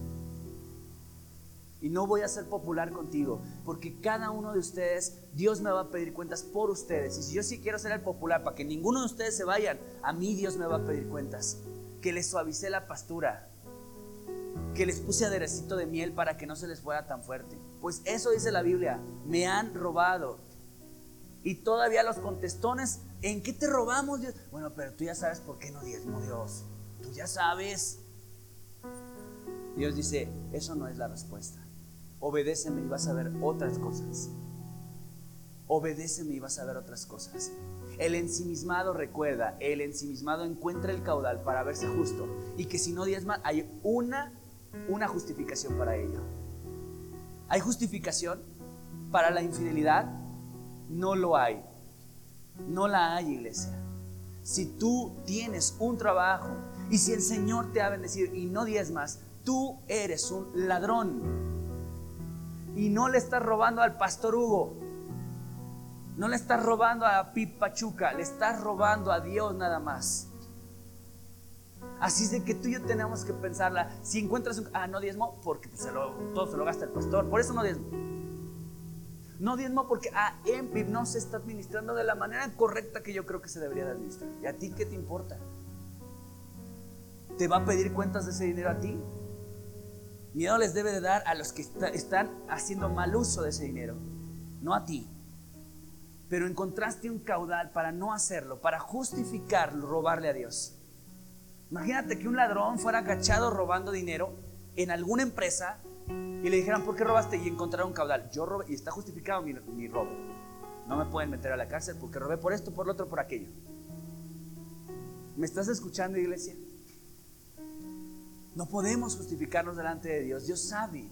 Y no voy a ser popular contigo, porque cada uno de ustedes, Dios me va a pedir cuentas por ustedes. Y si yo sí quiero ser el popular para que ninguno de ustedes se vayan, a mí Dios me va a pedir cuentas. Que les suavice la pastura, que les puse aderecito de miel para que no se les fuera tan fuerte. Pues eso dice la Biblia, me han robado. Y todavía los contestones, ¿en qué te robamos Dios? Bueno, pero tú ya sabes por qué no diezmo Dios. Tú ya sabes. Dios dice, eso no es la respuesta. Obedéceme y vas a ver otras cosas. Obedéceme y vas a ver otras cosas. El ensimismado recuerda, el ensimismado encuentra el caudal para verse justo y que si no diezma hay una una justificación para ello. ¿Hay justificación para la infidelidad? No lo hay. No la hay, iglesia. Si tú tienes un trabajo y si el Señor te ha bendecido y no diezmas, tú eres un ladrón. Y no le estás robando al pastor Hugo. No le estás robando a Pip Pachuca, le estás robando a Dios nada más. Así es de que tú y yo tenemos que pensarla. Si encuentras un... Ah, no diezmo porque pues, todo se lo gasta el pastor. Por eso no diezmo. No diezmo porque a ah, no se está administrando de la manera correcta que yo creo que se debería de administrar. ¿Y a ti qué te importa? ¿Te va a pedir cuentas de ese dinero a ti? Miedo les debe de dar a los que están haciendo mal uso de ese dinero, no a ti. Pero encontraste un caudal para no hacerlo, para justificar robarle a Dios. Imagínate que un ladrón fuera agachado robando dinero en alguna empresa y le dijeran, ¿por qué robaste? Y encontraron un caudal. Yo robé y está justificado mi, mi, robo. No me pueden meter a la cárcel porque robé por esto, por lo otro, por aquello. ¿Me estás escuchando, iglesia? No podemos justificarnos delante de Dios. Dios sabe.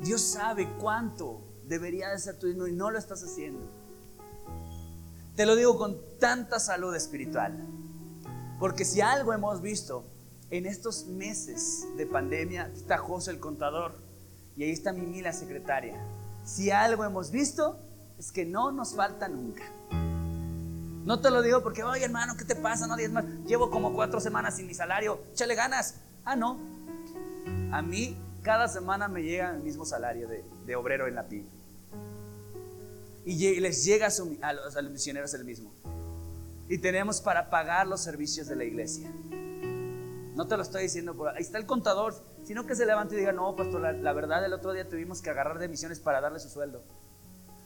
Dios sabe cuánto debería de ser tu diezmo y no lo estás haciendo. Te lo digo con tanta salud espiritual. Porque si algo hemos visto en estos meses de pandemia, está José el contador y ahí está Mimi la secretaria. Si algo hemos visto es que no nos falta nunca. No te lo digo porque, oye hermano, ¿qué te pasa? No más. Llevo como cuatro semanas sin mi salario. Échale ganas. Ah, no. A mí cada semana me llega el mismo salario de, obrero en la PIB. Y les llega a, los, a los misioneros el mismo. Y tenemos para pagar los servicios de la iglesia. No te lo estoy diciendo por ahí está el contador, sino que se levante y diga, no, pastor, la, verdad el otro día tuvimos que agarrar de misiones para darle su sueldo.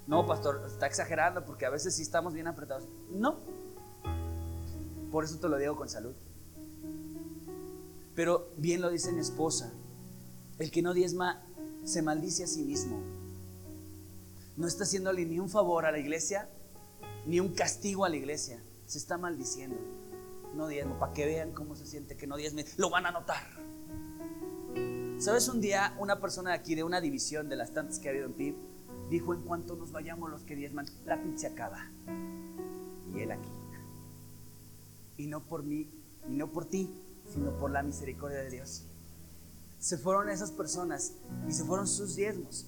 No, pastor, está exagerando porque a veces sí estamos bien apretados. No. Por eso te lo digo con salud. Pero bien lo dice mi esposa, el que no diezma se maldice a sí mismo. No está haciéndole ni un favor a la iglesia, ni un castigo a la iglesia. Se está maldiciendo no diezmo, para que vean cómo se siente que no diezme, lo van a notar. ¿Sabes? Un día una persona de aquí, de una división de las tantas que ha habido en PIB, dijo, en cuanto nos vayamos los que diezman, la PIB se acaba. Y él aquí. Y no por mí, y no por ti, sino por la misericordia de Dios. Se fueron esas personas y se fueron sus diezmos.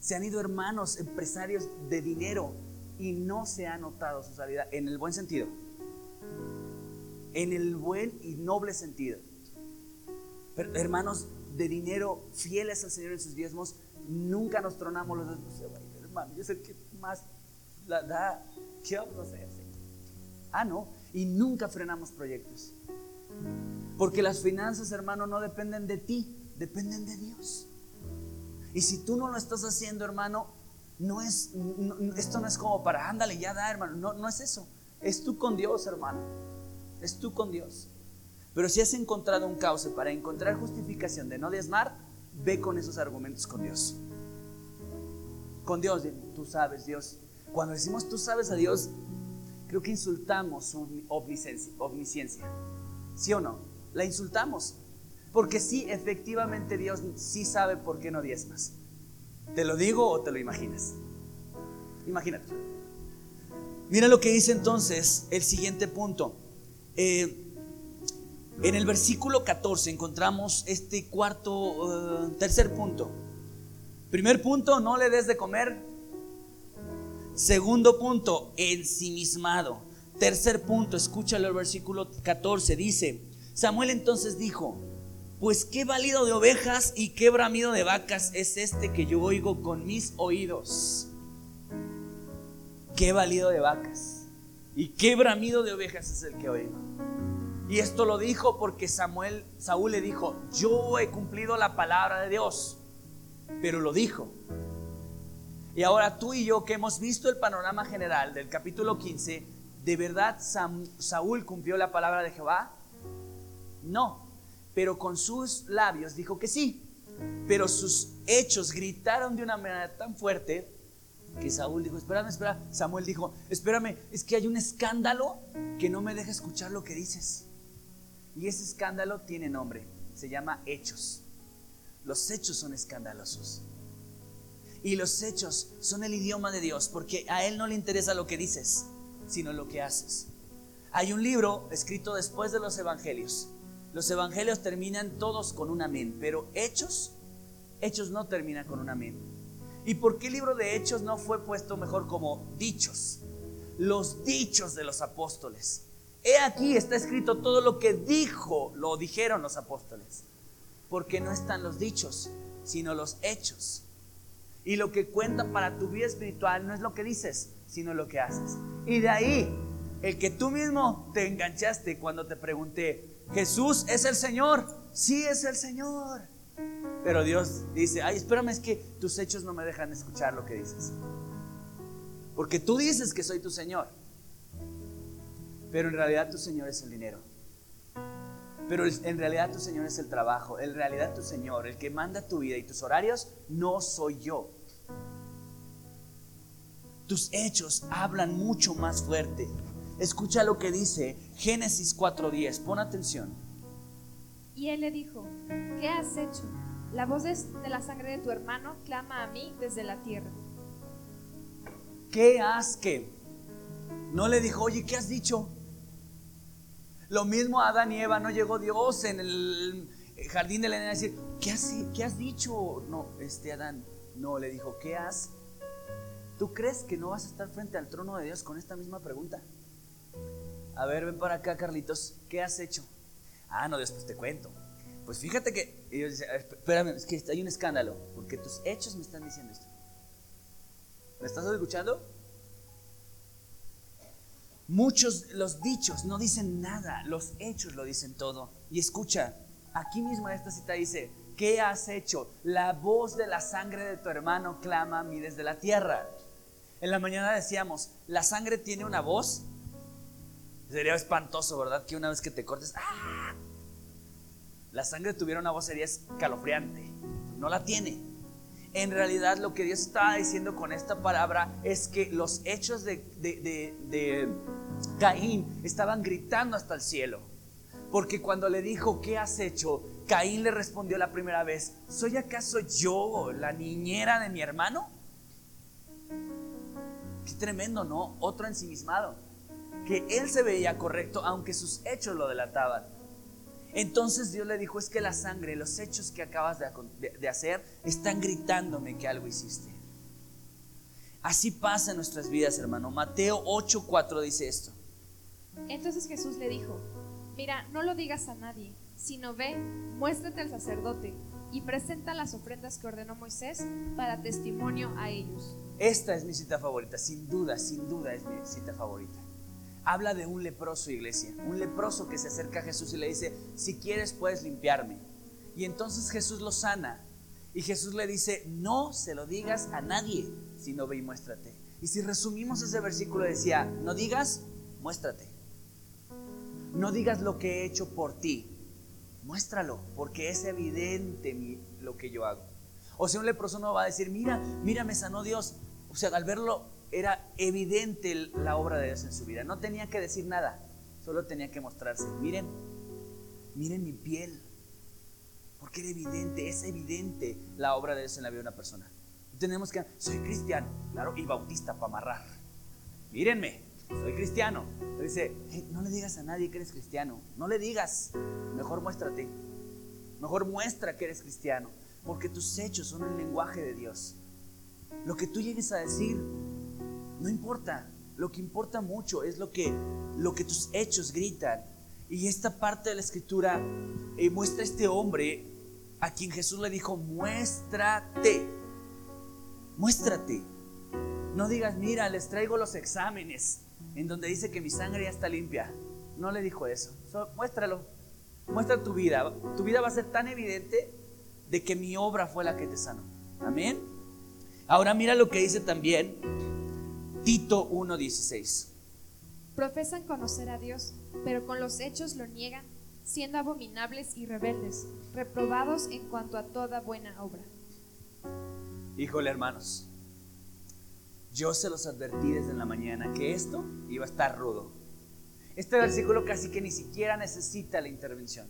Se han ido hermanos, empresarios de dinero y no se ha notado su salida en el buen sentido en el buen y noble sentido. Hermanos, de dinero fieles al Señor en sus diezmos, nunca nos tronamos los dedos. Hermano, yo el que más la da. ¿Qué vamos a hacer? Ah, no. Y nunca frenamos proyectos. Porque las finanzas, hermano, no dependen de ti, dependen de Dios. Y si tú no lo estás haciendo, hermano, no es, esto no es como para, ándale, ya da, hermano. No, no es eso. Es tú con Dios, hermano es tú con Dios. Pero si has encontrado un cauce para encontrar justificación de no diezmar, ve con esos argumentos con Dios. Con Dios, tú sabes, Dios. Cuando decimos tú sabes a Dios, creo que insultamos su omnisciencia. ¿Sí o no? La insultamos. Porque sí, efectivamente Dios sí sabe por qué no diezmas. ¿Te lo digo o te lo imaginas? Imagínate. Mira lo que dice entonces el siguiente punto. Eh, en el versículo 14 encontramos este cuarto, eh, tercer punto. Primer punto, no le des de comer. Segundo punto, ensimismado. Tercer punto, escúchalo el versículo 14, dice, Samuel entonces dijo, pues qué válido de ovejas y qué bramido de vacas es este que yo oigo con mis oídos. Qué válido de vacas y qué bramido de ovejas es el que oigo. Y esto lo dijo porque Samuel, Saúl le dijo, yo he cumplido la palabra de Dios, pero lo dijo. Y ahora tú y yo que hemos visto el panorama general del capítulo 15, ¿de verdad Saúl cumplió la palabra de Jehová? No, pero con sus labios dijo que sí, pero sus hechos gritaron de una manera tan fuerte que Saúl dijo, espérame, espera. Samuel dijo, espérame, es que hay un escándalo que no me deja escuchar lo que dices. Y ese escándalo tiene nombre, se llama hechos. Los hechos son escandalosos. Y los hechos son el idioma de Dios, porque a Él no le interesa lo que dices, sino lo que haces. Hay un libro escrito después de los evangelios. Los evangelios terminan todos con un amén, pero hechos, hechos no terminan con un amén. ¿Y por qué el libro de Hechos no fue puesto mejor como dichos? Los dichos de los apóstoles. He aquí está escrito todo lo que dijo, lo dijeron los apóstoles. Porque no están los dichos, sino los hechos. Y lo que cuenta para tu vida espiritual no es lo que dices, sino lo que haces. Y de ahí, el que tú mismo te enganchaste cuando te pregunté, Jesús es el Señor. Sí es el Señor. Pero Dios dice, ay, espérame, es que tus hechos no me dejan escuchar lo que dices. Porque tú dices que soy tu Señor. Pero en realidad tu Señor es el dinero. Pero en realidad tu Señor es el trabajo. En realidad tu Señor, el que manda tu vida y tus horarios, no soy yo. Tus hechos hablan mucho más fuerte. Escucha lo que dice Génesis 4:10. Pon atención. Y él le dijo, ¿qué has hecho? La voz de, la sangre de tu hermano clama a mí desde la tierra. ¿Qué has que? No le dijo, oye, ¿qué has dicho? Lo mismo a Adán y Eva, no llegó Dios en el jardín de la a decir, ¿qué has, ¿qué has dicho? No, este Adán, no, le dijo, ¿qué has? ¿Tú crees que no vas a estar frente al trono de Dios con esta misma pregunta? A ver, ven para acá, Carlitos, ¿qué has hecho? Ah, no, después te cuento. Pues fíjate que, espérame, es que hay un escándalo, porque tus hechos me están diciendo esto. ¿Me estás escuchando? Muchos, los dichos no dicen nada, los hechos lo dicen todo. Y escucha, aquí mismo esta cita dice, ¿qué has hecho? La voz de la sangre de tu hermano clama a mí desde la tierra. En la mañana decíamos, la sangre tiene una voz. Sería espantoso, ¿verdad? Que una vez que te cortes, ¡ah! La sangre tuviera una voz sería escalofriante. No la tiene. En realidad lo que Dios estaba diciendo con esta palabra es que los hechos de, de Caín estaban gritando hasta el cielo. Porque cuando le dijo, ¿qué has hecho? Caín le respondió la primera vez, ¿soy acaso yo la niñera de mi hermano? Qué tremendo, ¿no? Otro ensimismado. Que él se veía correcto aunque sus hechos lo delataban. Entonces Dios le dijo, es que la sangre, los hechos que acabas de, hacer, están gritándome que algo hiciste. Así pasa en nuestras vidas, hermano. Mateo 8:4 dice esto. Entonces Jesús le dijo, mira, no lo digas a nadie, sino ve, muéstrate al sacerdote y presenta las ofrendas que ordenó Moisés para testimonio a ellos. Esta es mi cita favorita, sin duda, sin duda es mi cita favorita habla de un leproso, iglesia. Un leproso que se acerca a Jesús y le dice, si quieres puedes limpiarme. Y entonces Jesús lo sana. Y Jesús le dice, no se lo digas a nadie, sino ve y muéstrate. Y si resumimos ese versículo decía, no digas, muéstrate. No digas lo que he hecho por ti, muéstralo, porque es evidente lo que yo hago. O sea, un leproso no va a decir, mira, mira, me sanó Dios. O sea, al verlo era evidente la obra de Dios en su vida. No tenía que decir nada, solo tenía que mostrarse. Miren, miren mi piel. Porque era evidente, es evidente la obra de Dios en la vida de una persona. Tenemos que, soy cristiano, claro, y bautista para amarrar. Mírenme, soy cristiano. dice, no le digas a nadie que eres cristiano. No le digas, mejor muéstrate. Mejor muestra que eres cristiano. Porque tus hechos son el lenguaje de Dios. Lo que tú llegues a decir no importa. Lo que importa mucho es lo que, lo que tus hechos gritan. Y esta parte de la escritura eh, muestra a este hombre a quien Jesús le dijo, muéstrate, muéstrate. No digas, mira, les traigo los exámenes en donde dice que mi sangre ya está limpia. No le dijo eso. muéstralo. Muestra tu vida. Tu vida va a ser tan evidente de que mi obra fue la que te sanó. Amén. Ahora mira lo que dice también Tito 1:16. Profesan conocer a Dios, pero con los hechos lo niegan, siendo abominables y rebeldes, reprobados en cuanto a toda buena obra. Híjole, hermanos, yo se los advertí desde la mañana que esto iba a estar rudo. Este versículo casi que ni siquiera necesita la intervención.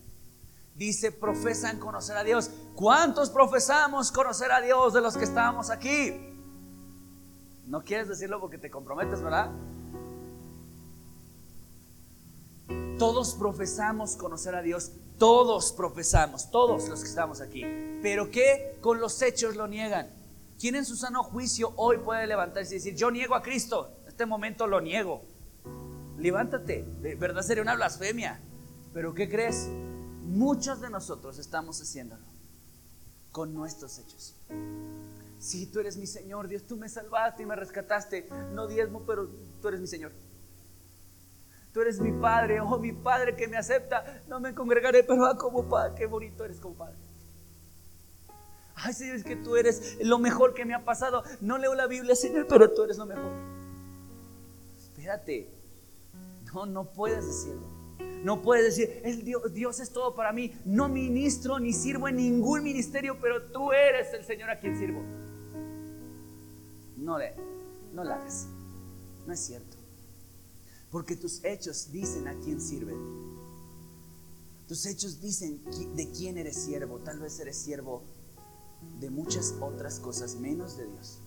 Dice, profesan conocer a Dios. ¿Cuántos profesamos conocer a Dios de los que estábamos aquí? No quieres decirlo porque te comprometes, ¿verdad? Todos profesamos conocer a Dios, todos profesamos, todos los que estamos aquí. Pero que con los hechos lo niegan. ¿Quién en su sano juicio hoy puede levantarse y decir, yo niego a Cristo? En este momento lo niego. Levántate, de verdad sería una blasfemia. Pero ¿qué crees? Muchos de nosotros estamos haciéndolo con nuestros hechos. Sí, tú eres mi Señor, Dios, tú me salvaste y me rescataste. No diezmo, pero tú eres mi Señor. Tú eres mi Padre, oh mi Padre que me acepta. No me congregaré, pero ah, como Padre, qué bonito eres como Padre. Ay, Señor, es que tú eres lo mejor que me ha pasado. No leo la Biblia, Señor, pero tú eres lo mejor. Espérate. No, no puedes decirlo. No puedes decir, el Dios, Dios es todo para mí. No ministro ni sirvo en ningún ministerio, pero tú eres el Señor a quien sirvo no le, no la hagas. No es cierto. Porque tus hechos dicen a quién sirven. Tus hechos dicen de quién eres siervo. Tal vez eres siervo de muchas otras cosas menos de Dios.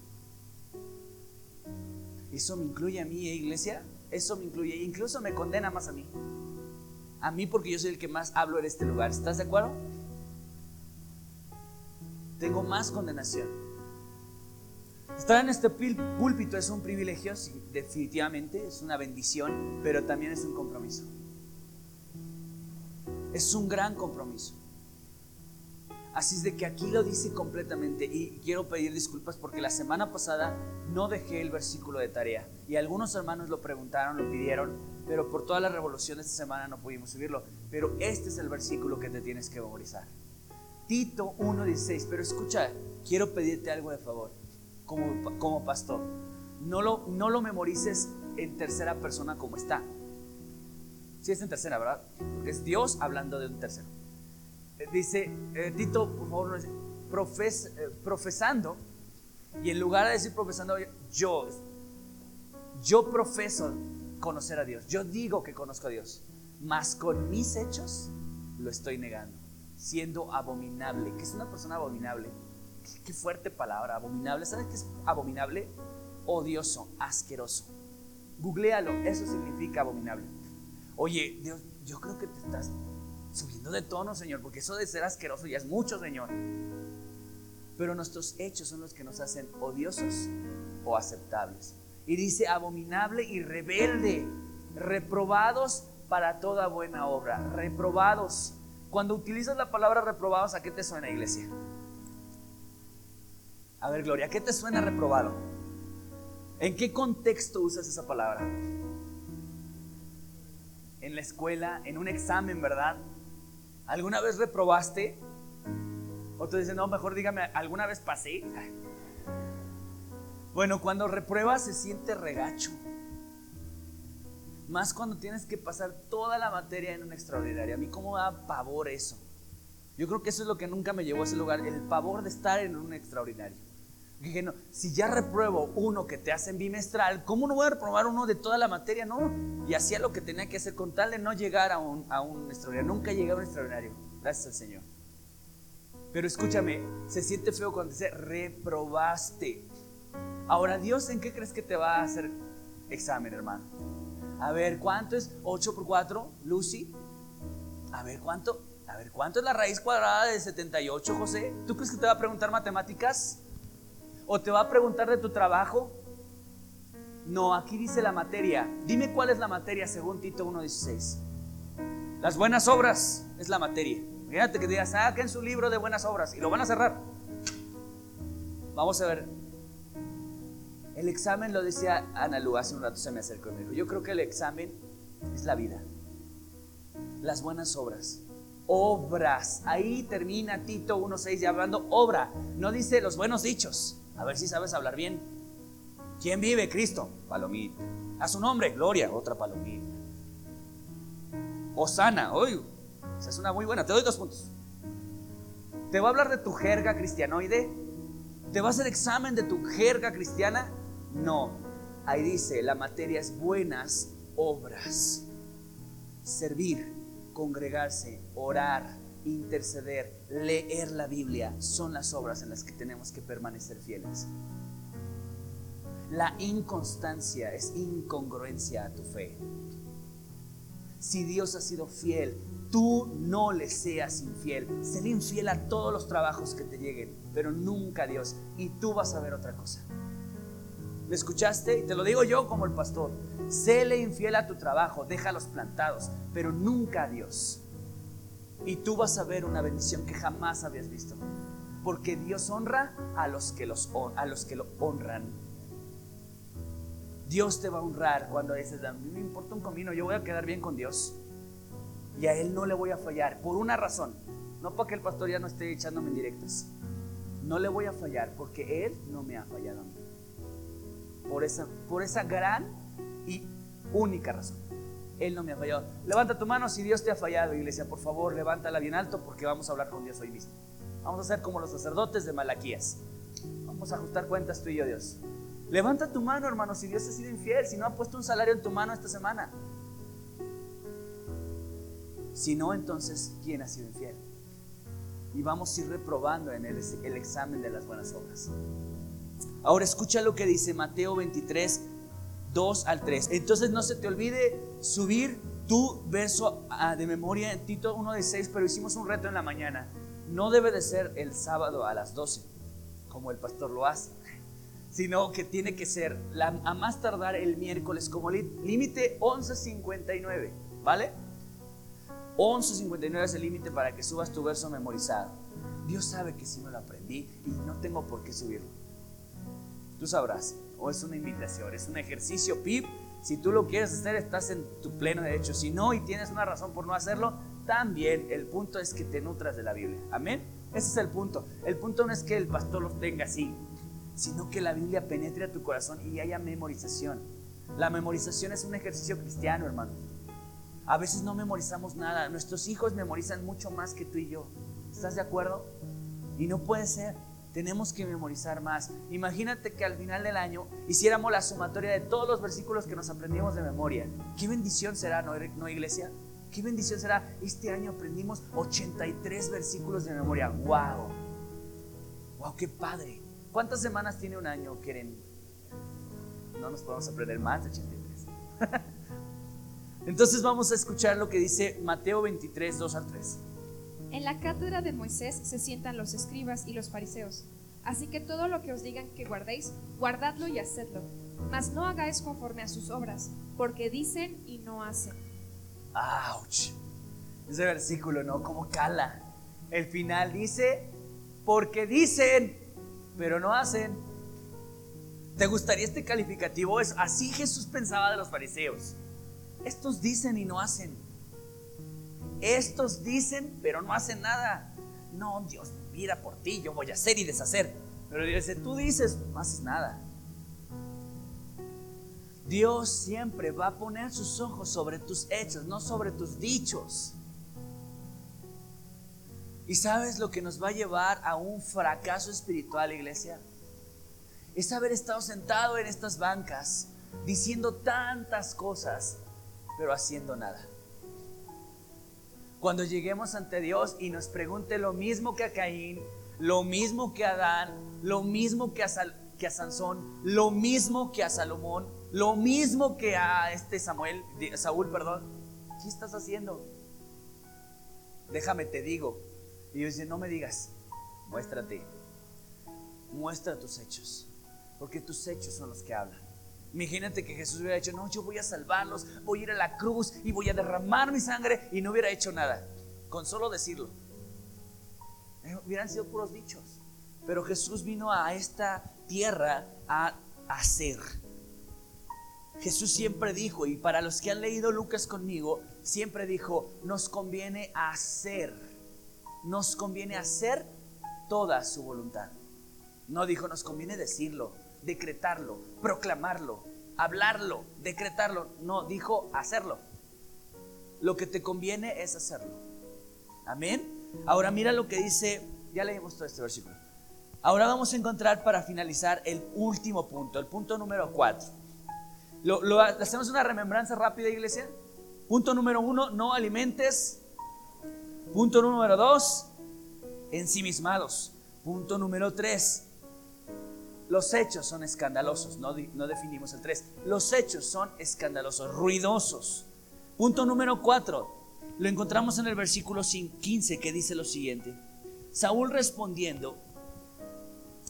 Eso me incluye a mí, ¿eh, iglesia. Eso me incluye. Incluso me condena más a mí. A mí porque yo soy el que más hablo en este lugar. ¿Estás de acuerdo? Tengo más condenación. Estar en este púlpito es un privilegio, definitivamente, es una bendición, pero también es un compromiso. Es un gran compromiso. Así es de que aquí lo dice completamente y quiero pedir disculpas porque la semana pasada no dejé el versículo de tarea y algunos hermanos lo preguntaron, lo pidieron, pero por toda la revolución de esta semana no pudimos subirlo. Pero este es el versículo que te tienes que memorizar. Tito 1.16, pero escucha, quiero pedirte algo de favor como, como pastor. No lo, no lo memorices en tercera persona como está. Si es en tercera, ¿verdad? Porque es Dios hablando de un tercero. Eh, dice, eh, Tito, por favor, eh, profesando, y en lugar de decir profesando, yo, yo profeso conocer a Dios, yo digo que conozco a Dios, mas con mis hechos lo estoy negando, siendo abominable. ¿Qué es una persona abominable? Qué, fuerte palabra, abominable. ¿Sabes qué es abominable? Odioso, asqueroso. Googlealo, eso significa abominable. Oye, Dios, yo creo que te estás subiendo de tono, Señor, porque eso de ser asqueroso ya es mucho, Señor. Pero nuestros hechos son los que nos hacen odiosos o aceptables. Y dice abominable y rebelde, reprobados para toda buena obra, reprobados. Cuando utilizas la palabra reprobados, ¿a qué te suena, iglesia? A ver, Gloria, ¿a qué te suena reprobado? ¿En qué contexto usas esa palabra? En la escuela, en un examen, ¿verdad? ¿Alguna vez reprobaste? O tú dices, no, mejor dígame, ¿alguna vez pasé? Bueno, cuando repruebas se siente regacho. Más cuando tienes que pasar toda la materia en un extraordinario. A mí cómo da pavor eso. Yo creo que eso es lo que nunca me llevó a ese lugar, el pavor de estar en un extraordinario. Dije, no, si ya repruebo uno que te hacen bimestral, ¿cómo no voy a reprobar uno de toda la materia? No. Y hacía lo que tenía que hacer con tal de no llegar a un, a un extraordinario. Nunca llegué a un extraordinario. Gracias al Señor. Pero escúchame, se siente feo cuando dice reprobaste. Ahora, Dios, ¿en qué crees que te va a hacer examen, hermano? A ver, ¿cuánto es 8 por 4, Lucy? A ver, ¿cuánto? A ver, ¿cuánto es la raíz cuadrada de 78, José? ¿Tú crees que te va a preguntar matemáticas? ¿O te va a preguntar de tu trabajo? No, aquí dice la materia. Dime cuál es la materia según Tito 1.16. Las buenas obras es la materia. Fíjate que digas, saquen su libro de buenas obras y lo van a cerrar. Vamos a ver. El examen lo decía Ana Lu, hace un rato se me acercó y me dijo, yo creo que el examen es la vida. Las buenas obras obras. Ahí termina Tito 1.6 ya hablando obra. No dice los buenos dichos. A ver si sabes hablar bien. ¿Quién vive? Cristo. Palomita. A su nombre, Gloria. Otra palomita. Osana. Oye, esa es una muy buena. Te doy dos puntos. ¿Te va a hablar de tu jerga cristianoide? ¿Te va a hacer examen de tu jerga cristiana? No. Ahí dice, la materia es buenas obras. Servir, congregarse, orar, interceder, leer la Biblia, son las obras en las que tenemos que permanecer fieles. La inconstancia es incongruencia a tu fe. Si Dios ha sido fiel, tú no le seas infiel. Sé infiel a todos los trabajos que te lleguen, pero nunca a Dios. Y tú vas a ver otra cosa. ¿Me escuchaste? Y te lo digo yo como el pastor. Séle infiel a tu trabajo, déjalos plantados, pero nunca a Dios. Y tú vas a ver una bendición que jamás habías visto. Porque Dios honra a los que, los, a los que lo honran. Dios te va a honrar cuando dices, a mí me importa un comino, yo voy a quedar bien con Dios. Y a Él no le voy a fallar, por una razón. No para que el pastor ya no esté echándome en directas. No le voy a fallar porque Él no me ha fallado a mí. Por esa, por esa gran y única razón. Él no me ha fallado. Levanta tu mano si Dios te ha fallado, iglesia. Por favor, levántala bien alto porque vamos a hablar con Dios hoy mismo. Vamos a ser como los sacerdotes de Malaquías. Vamos a ajustar cuentas tú y yo, Dios. Levanta tu mano, hermano, si Dios ha sido infiel, si no ha puesto un salario en tu mano esta semana. Si no, entonces, ¿quién ha sido infiel? Y vamos a ir reprobando en el, el examen de las buenas obras. Ahora escucha lo que dice Mateo 23, 2 al 3. Entonces no se te olvide subir tu verso ah, de memoria en Tito 1 de 6, pero hicimos un reto en la mañana. No debe de ser el sábado a las 12, como el pastor lo hace, sino que tiene que ser a más tardar el miércoles como límite 11.59, ¿vale? 11.59 es el límite para que subas tu verso memorizado. Dios sabe que si me lo aprendí y no tengo por qué subirlo. Tú sabrás, o es una invitación, es un ejercicio PIB. Si tú lo quieres hacer, estás en tu pleno derecho. Si no y tienes una razón por no hacerlo, también el punto es que te nutras de la Biblia. Amén. Ese es el punto. El punto no es que el pastor los tenga así, sino que la Biblia penetre a tu corazón y haya memorización. La memorización es un ejercicio cristiano, hermano. A veces no memorizamos nada. Nuestros hijos memorizan mucho más que tú y yo. ¿Estás de acuerdo? Y no puede ser. Tenemos que memorizar más. Imagínate que al final del año hiciéramos la sumatoria de todos los versículos que nos aprendimos de memoria. ¿Qué bendición será, no, no iglesia? ¿Qué bendición será? Este año aprendimos 83 versículos de memoria. ¡Wow! ¡Wow! ¡Qué padre! ¿Cuántas semanas tiene un año, Quieren? No nos podemos aprender más de 83. Entonces vamos a escuchar lo que dice Mateo 23, 2 al 3. En la cátedra de Moisés se sientan los escribas y los fariseos. Así que todo lo que os digan que guardéis, guardadlo y hacedlo. Mas no hagáis conforme a sus obras, porque dicen y no hacen. ¡Auch! Ese versículo, ¿no? Como cala. El final dice, porque dicen, pero no hacen. ¿Te gustaría este calificativo? Es así Jesús pensaba de los fariseos. Estos dicen y no hacen. Estos dicen, pero no hacen nada. No, Dios, mira por ti, yo voy a hacer y deshacer. Pero Dios tú dices, no haces nada. Dios siempre va a poner sus ojos sobre tus hechos, no sobre tus dichos. ¿Y sabes lo que nos va a llevar a un fracaso espiritual, iglesia? Es haber estado sentado en estas bancas diciendo tantas cosas pero haciendo nada. Cuando lleguemos ante Dios y nos pregunte lo mismo que a Caín, lo mismo que a Adán, lo mismo que a, Sansón, lo mismo que a Salomón, lo mismo que a este Samuel, Saúl, perdón, ¿qué estás haciendo? Déjame te digo. Y yo dice, no me digas, muéstrate, muestra tus hechos, porque tus hechos son los que hablan. Imagínate que Jesús hubiera dicho, no, yo voy a salvarlos, voy a ir a la cruz y voy a derramar mi sangre y no hubiera hecho nada, con solo decirlo. Eh, hubieran sido puros dichos. Pero Jesús vino a esta tierra a hacer. Jesús siempre dijo, y para los que han leído Lucas conmigo, siempre dijo, nos conviene hacer, nos conviene hacer toda su voluntad. No dijo, nos conviene decirlo, decretarlo, proclamarlo, hablarlo, decretarlo. No, dijo hacerlo. Lo que te conviene es hacerlo. Amén. Ahora mira lo que dice, ya leímos todo este versículo. Ahora vamos a encontrar para finalizar el último punto, el punto número 4. Lo, hacemos una remembranza rápida, iglesia. Punto número uno, no alimentes. Punto número dos, ensimismados. Punto número tres, los hechos son escandalosos, no, definimos el 3. Los hechos son escandalosos, ruidosos. Punto número 4, lo encontramos en el versículo 15 que dice lo siguiente. Saúl respondiendo,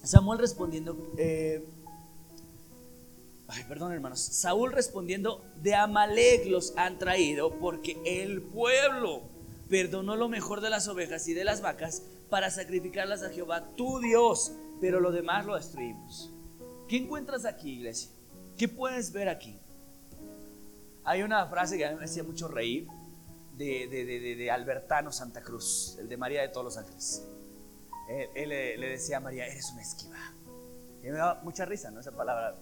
Samuel respondiendo, eh, ay, perdón hermanos, Saúl respondiendo, de Amalek los han traído porque el pueblo perdonó lo mejor de las ovejas y de las vacas para sacrificarlas a Jehová, tu Dios pero lo demás lo destruimos. ¿Qué encuentras aquí, iglesia? ¿Qué puedes ver aquí? Hay una frase que a mí me hacía mucho reír de, Albertano Santa Cruz, el de María de todos los ángeles. Él, le, decía a María, eres una esquiva. Y me daba mucha risa, ¿no? Esa palabra,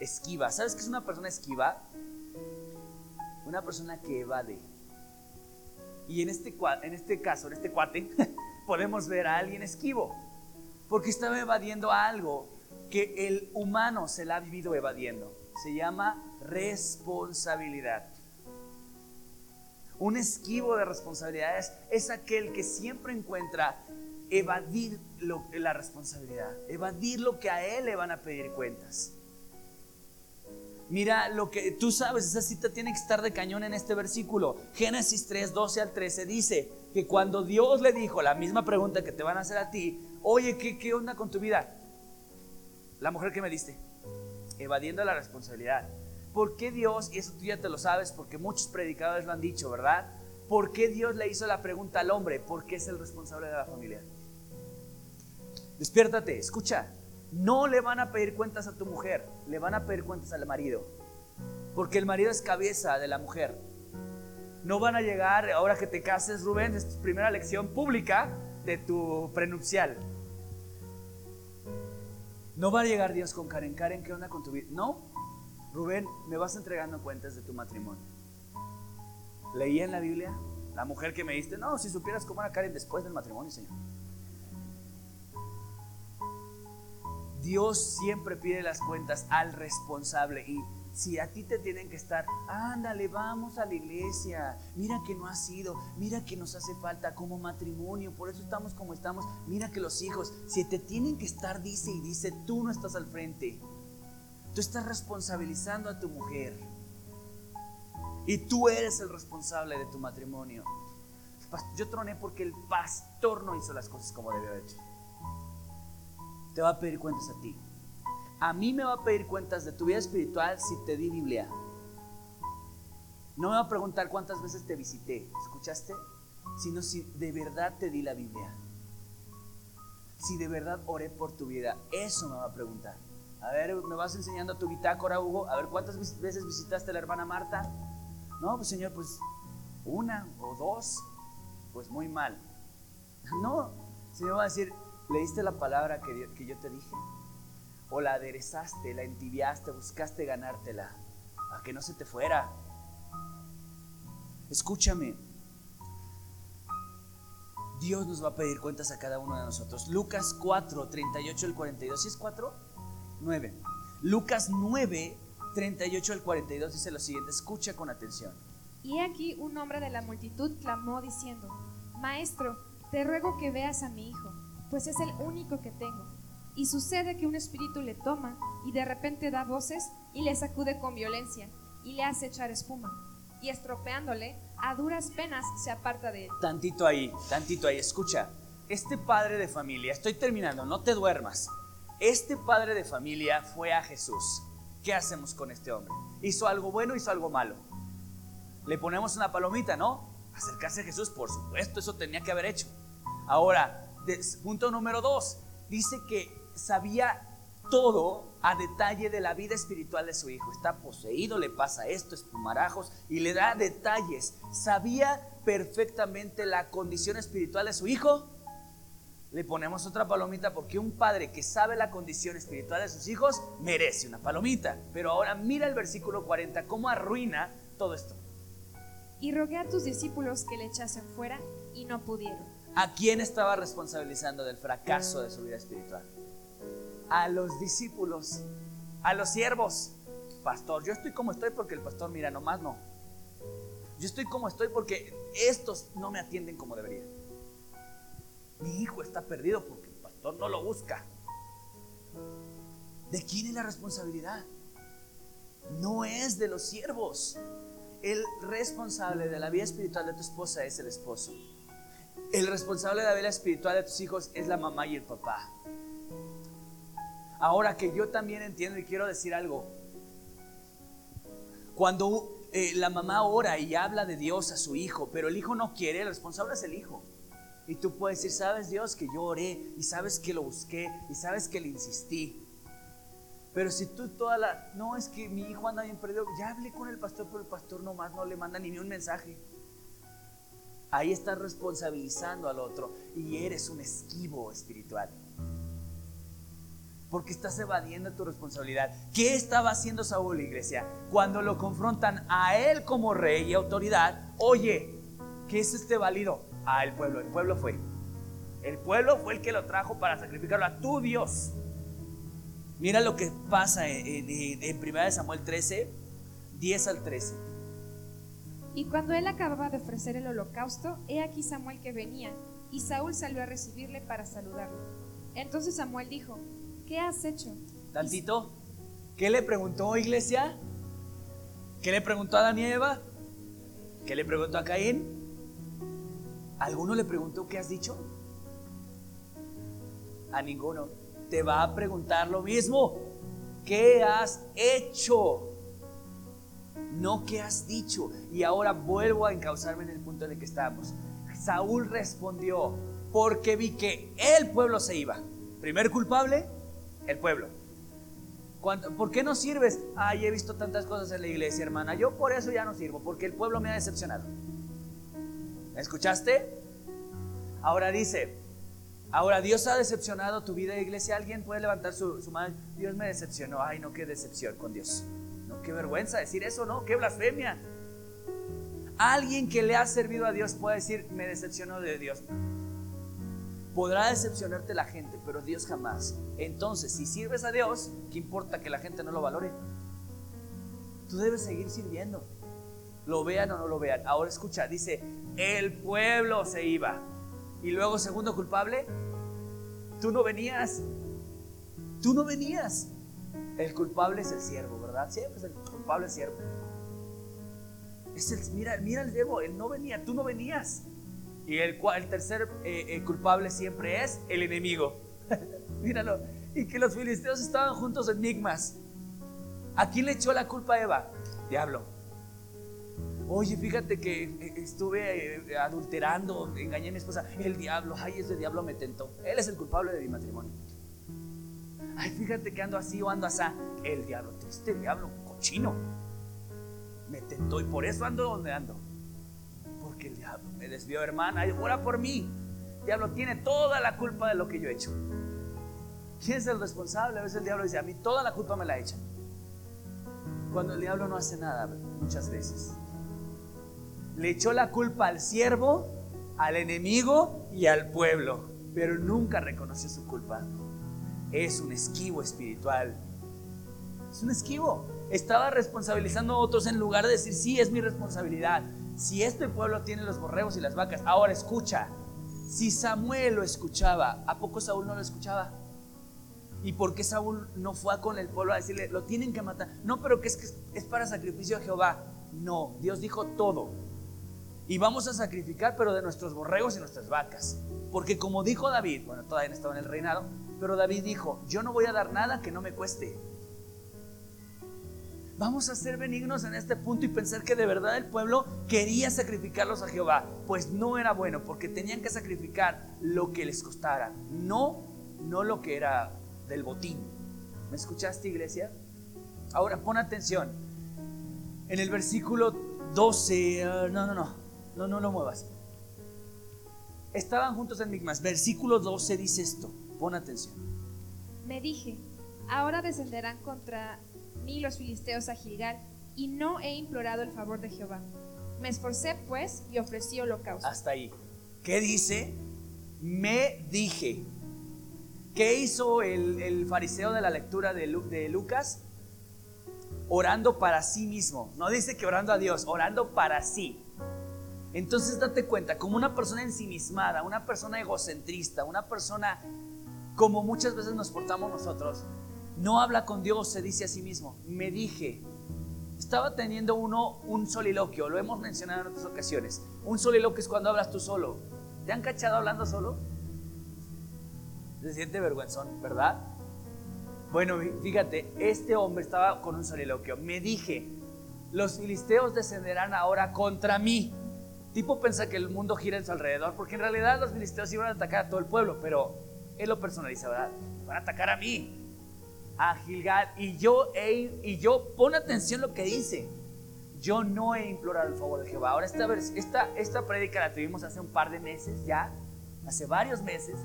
esquiva. ¿Sabes qué es una persona esquiva? Una persona que evade. Y en este, en este caso, en este cuate, podemos ver a alguien esquivo porque estaba evadiendo algo que el humano se la ha vivido evadiendo. Se llama responsabilidad. Un esquivo de responsabilidades es aquel que siempre encuentra evadir la responsabilidad, evadir lo que a él le van a pedir cuentas. Mira lo que tú sabes, esa cita tiene que estar de cañón en este versículo. Génesis 3, 12 al 13 dice que cuando Dios le dijo la misma pregunta que te van a hacer a ti, oye, ¿qué, qué onda con tu vida? La mujer que me diste, evadiendo la responsabilidad. ¿Por qué Dios, y eso tú ya te lo sabes porque muchos predicadores lo han dicho, ¿verdad? ¿Por qué Dios le hizo la pregunta al hombre? Porque es el responsable de la familia. Despiértate, escucha. No le van a pedir cuentas a tu mujer, le van a pedir cuentas al marido. Porque el marido es cabeza de la mujer. No van a llegar, ahora que te cases, Rubén, es tu primera lección pública de tu prenupcial. No va a llegar Dios con Karen. Karen, ¿qué onda con tu vida? No, Rubén, me vas entregando cuentas de tu matrimonio. Leí en la Biblia, la mujer que me diste, no, si supieras cómo era Karen después del matrimonio, Señor. Dios siempre pide las cuentas al responsable y si a ti te tienen que estar, ándale, vamos a la iglesia, mira que no ha sido, mira que nos hace falta como matrimonio, por eso estamos como estamos, mira que los hijos, si te tienen que estar, dice y dice, tú no estás al frente, tú estás responsabilizando a tu mujer y tú eres el responsable de tu matrimonio. Yo troné porque el pastor no hizo las cosas como debió hecho. Te va a pedir cuentas a ti. A mí me va a pedir cuentas de tu vida espiritual si te di Biblia. No me va a preguntar cuántas veces te visité, ¿escuchaste? Sino si de verdad te di la Biblia. Si de verdad oré por tu vida, eso me va a preguntar. A ver, me vas enseñando tu bitácora, Hugo. A ver, ¿cuántas veces visitaste a la hermana Marta? No, pues Señor, pues una o dos. Pues muy mal. No, Señor va a decir, ¿leíste la palabra que, que yo te dije? O la aderezaste, la entibiaste, buscaste ganártela, a que no se te fuera. Escúchame, Dios nos va a pedir cuentas a cada uno de nosotros. Lucas 4, 38 al 42. ¿Sí es 4? 9. Lucas 9, 38 al 42 dice lo siguiente. Escucha con atención. Y aquí un hombre de la multitud clamó diciendo, Maestro, te ruego que veas a mi hijo, pues es el único que tengo y sucede que un espíritu le toma y de repente da voces y le sacude con violencia y le hace echar espuma. Y estropeándole, a duras penas se aparta de él. Tantito ahí, tantito ahí, escucha. Este padre de familia, estoy terminando, no te duermas. Este padre de familia fue a Jesús. ¿Qué hacemos con este hombre? ¿Hizo algo bueno, hizo algo malo? Le ponemos una palomita, ¿no? Acercarse a Jesús, por supuesto, eso tenía que haber hecho. Ahora, punto número dos, dice que sabía todo a detalle de la vida espiritual de su hijo. Está poseído, le pasa esto, espumarajos, y le da detalles. Sabía perfectamente la condición espiritual de su hijo. Le ponemos otra palomita porque un padre que sabe la condición espiritual de sus hijos merece una palomita. Pero ahora mira el versículo 40, cómo arruina todo esto. Y rogué a tus discípulos que le echasen fuera y no pudieron. ¿A quién estaba responsabilizando del fracaso de su vida espiritual? A los discípulos, a los siervos. Pastor, yo estoy como estoy porque el pastor, mira, nomás no. Yo estoy como estoy porque estos no me atienden como debería. Mi hijo está perdido porque el pastor no lo busca. ¿De quién es la responsabilidad? No es de los siervos. El responsable de la vida espiritual de tu esposa es el esposo. El responsable de la vida espiritual de tus hijos es la mamá y el papá. Ahora que yo también entiendo y quiero decir algo. Cuando eh, la mamá ora y habla de Dios a su hijo, pero el hijo no quiere, el responsable es el hijo. Y tú puedes decir, sabes Dios que yo oré y sabes que lo busqué y sabes que le insistí. Pero si tú toda la... No, es que mi hijo anda bien perdido. Ya hablé con el pastor, pero el pastor nomás no le manda ni un mensaje. Ahí estás responsabilizando al otro y eres un esquivo espiritual porque estás evadiendo tu responsabilidad. ¿Qué estaba haciendo Saúl, iglesia? Cuando lo confrontan a él como rey y autoridad, oye, ¿qué es este válido? A el pueblo, el pueblo fue. El pueblo fue el que lo trajo para sacrificarlo a tu Dios. Mira lo que pasa en, en, 1 Samuel 13, 10 al 13. Y cuando él acababa de ofrecer el holocausto, he aquí Samuel que venía, y Saúl salió a recibirle para saludarlo. Entonces Samuel dijo, ¿qué has hecho? Tantito, ¿qué le preguntó iglesia? ¿Qué le preguntó a Daniela? ¿Qué le preguntó a Caín? ¿Alguno le preguntó qué has dicho? A ninguno. Te va a preguntar lo mismo. ¿Qué has hecho? No qué has dicho. Y ahora vuelvo a encauzarme en el punto en el que estamos. Saúl respondió, porque vi que el pueblo se iba. Primer culpable, el pueblo. ¿Por qué no sirves? Ay, he visto tantas cosas en la iglesia, hermana. Yo por eso ya no sirvo, porque el pueblo me ha decepcionado. ¿Me escuchaste? Ahora dice, ahora Dios ha decepcionado tu vida, iglesia. ¿Alguien puede levantar su, su mano? Dios me decepcionó. Ay, no, qué decepción con Dios. No, qué vergüenza decir eso, ¿no? Qué blasfemia. Alguien que le ha servido a Dios puede decir, me decepcionó de Dios. Podrá decepcionarte la gente, pero Dios jamás. Entonces, si sirves a Dios, ¿qué importa que la gente no lo valore? Tú debes seguir sirviendo. Lo vean o no lo vean. Ahora escucha, dice, el pueblo se iba. Y luego, segundo culpable, tú no venías. Tú no venías. El culpable es el siervo, ¿verdad? Siempre es el culpable siervo. Es el, mira, mira el siervo, él no venía, tú no venías. Y el, el tercer eh, eh, culpable siempre es el enemigo. Míralo. Y que los filisteos estaban juntos en Migmas. ¿A quién le echó la culpa a Eva? Diablo. Oye, fíjate que eh, estuve adulterando, engañé a mi esposa. El diablo, ay, ese diablo me tentó. Él es el culpable de mi matrimonio. Ay, fíjate que ando así o ando así. El diablo, este diablo, cochino. Me tentó y por eso ando donde ando me desvió, hermana, ora por mí. El diablo tiene toda la culpa de lo que yo he hecho. ¿Quién es el responsable? A veces el diablo dice, a mí toda la culpa me la echan. Cuando el diablo no hace nada, muchas veces. Le echó la culpa al siervo, al enemigo y al pueblo, pero nunca reconoció su culpa. Es un esquivo espiritual. Es un esquivo. Estaba responsabilizando a otros en lugar de decir, sí, es mi responsabilidad. Si este pueblo tiene los borregos y las vacas, ahora escucha. Si Samuel lo escuchaba, ¿a poco Saúl no lo escuchaba? ¿Y por qué Saúl no fue con el pueblo a decirle, lo tienen que matar? No, pero que es que es para sacrificio a Jehová. No, Dios dijo todo. Y vamos a sacrificar, pero de nuestros borregos y nuestras vacas. Porque como dijo David, bueno, todavía no estaba en el reinado, pero David dijo, yo no voy a dar nada que no me cueste. Vamos a ser benignos en este punto y pensar que de verdad el pueblo quería sacrificarlos a Jehová. Pues no era bueno, porque tenían que sacrificar lo que les costara, no, no lo que era del botín. ¿Me escuchaste, iglesia? Ahora pon atención. En el versículo 12, ah, no, no, no, no, no lo muevas. Estaban juntos en Migmas. Versículo 12 dice esto. Pon atención. Me dije, ahora descenderán contra ni los filisteos a Gilgal, y no he implorado el favor de Jehová. Me esforcé pues y ofrecí holocausto. Hasta ahí. ¿Qué dice? Me dije. ¿Qué hizo el, fariseo de la lectura de, de Lucas? Orando para sí mismo. No dice que orando a Dios, orando para sí. Entonces date cuenta, como una persona ensimismada, una persona egocentrista, una persona como muchas veces nos portamos nosotros, no habla con Dios, se dice a sí mismo. Me dije, estaba teniendo uno un soliloquio, lo hemos mencionado en otras ocasiones. Un soliloquio es cuando hablas tú solo. ¿Te han cachado hablando solo? Se siente vergüenzón, ¿verdad? Bueno, fíjate, este hombre estaba con un soliloquio. Me dije, los filisteos descenderán ahora contra mí. Tipo piensa que el mundo gira en su alrededor, porque en realidad los filisteos iban a atacar a todo el pueblo, pero él lo personaliza, ¿verdad? Van a atacar a mí a Gilgal y yo, y yo, pon atención lo que dice. Yo no he implorado el favor de Jehová. Ahora esta, esta, esta prédica la tuvimos hace un par de meses ya, hace varios meses,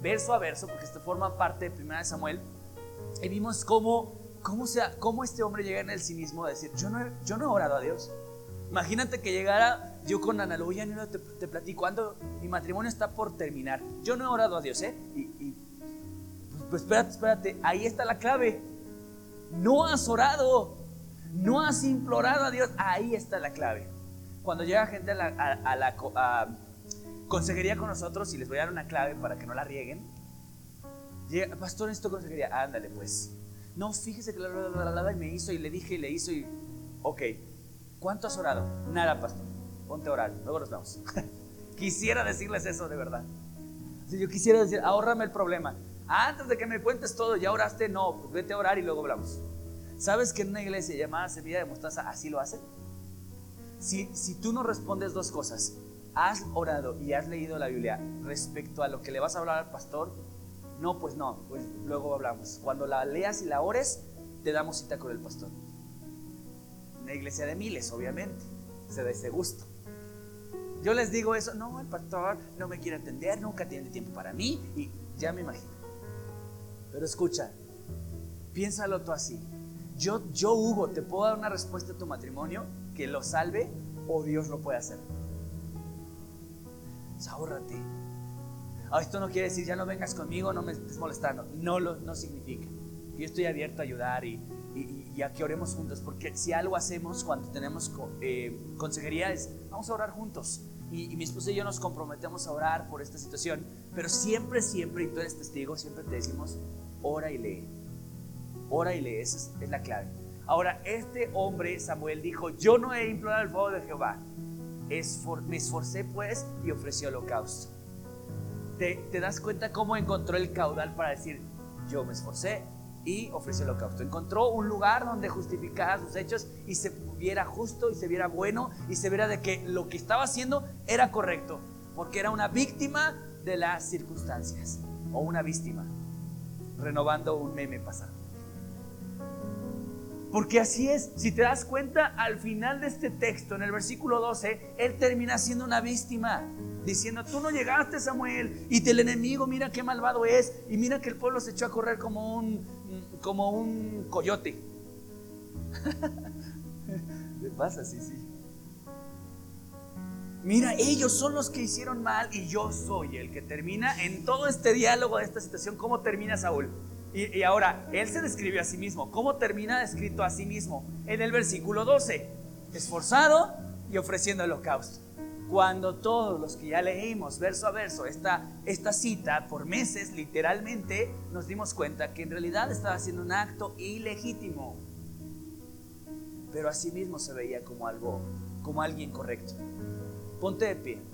verso a verso, porque esto forma parte de Primera de Samuel. Y vimos cómo, cómo, sea, cómo este hombre llega en el cinismo de decir, yo no, yo no he orado a Dios. Imagínate que llegara yo con Ana no te, te platico, cuando mi matrimonio está por terminar. Yo no he orado a Dios, ¿eh? Y, pues espérate, espérate, ahí está la clave. no has orado, no has implorado a Dios. Ahí está la clave. Cuando llega gente a la, consejería con nosotros, y les voy a dar una clave para que no la rieguen, llega, pastor, esto consejería, ándale pues. No, fíjese que la, la, la, y me hizo y le dije y le hizo y, ok, ¿cuánto has orado? Nada, pastor, ponte a orar, luego nos vemos. quisiera decirles eso de verdad. Yo quisiera decir, ahórrame el problema. Antes de que me cuentes todo, ¿ya oraste? No, pues vete a orar y luego hablamos. ¿Sabes que en una iglesia llamada Semilla de Mostaza así lo hacen? Si, si tú no respondes dos cosas, has orado y has leído la Biblia respecto a lo que le vas a hablar al pastor, no, pues no, pues luego hablamos. Cuando la leas y la ores, te damos cita con el pastor. Una iglesia de miles, obviamente, se da ese gusto. Yo les digo eso, no, el pastor no me quiere atender, nunca tiene tiempo para mí y ya me imagino. Pero escucha, piénsalo tú así. Yo, yo, Hugo, te puedo dar una respuesta a tu matrimonio que lo salve o Dios lo puede hacer. Ahórrate. Ah, esto no quiere decir ya no vengas conmigo, no me estés molestando. No, lo, no significa. Yo estoy abierto a ayudar y, y, a que oremos juntos, porque si algo hacemos cuando tenemos eh, consejería es, vamos a orar juntos. Y, y, mi esposa y yo nos comprometemos a orar por esta situación, pero siempre, siempre, y tú eres testigo, siempre te decimos, ora y lee. Ora y lee, esa es, la clave. Ahora, este hombre, Samuel, dijo, yo no he implorado el fuego de Jehová. me esforcé pues y ofrecí holocausto. ¿Te, ¿Te das cuenta cómo encontró el caudal para decir, yo me esforcé y ofrecí holocausto? Encontró un lugar donde justificara sus hechos y se viera justo y se viera bueno y se viera de que lo que estaba haciendo era correcto, porque era una víctima de las circunstancias o una víctima renovando un meme pasado. Porque así es, si te das cuenta, al final de este texto, en el versículo 12, él termina siendo una víctima, diciendo, tú no llegaste Samuel, y el enemigo, mira qué malvado es, y mira que el pueblo se echó a correr como un, como un coyote. ¿Qué pasa? Sí, sí. Mira, ellos son los que hicieron mal y yo soy el que termina en todo este diálogo de esta situación. ¿Cómo termina Saúl? Y, ahora, él se describe a sí mismo. ¿Cómo termina escrito a sí mismo? En el versículo 12, esforzado y ofreciendo holocausto. Cuando todos los que ya leímos verso a verso esta, esta cita por meses, literalmente, nos dimos cuenta que en realidad estaba haciendo un acto ilegítimo. Pero a sí mismo se veía como algo, como alguien correcto. Ponte de pie.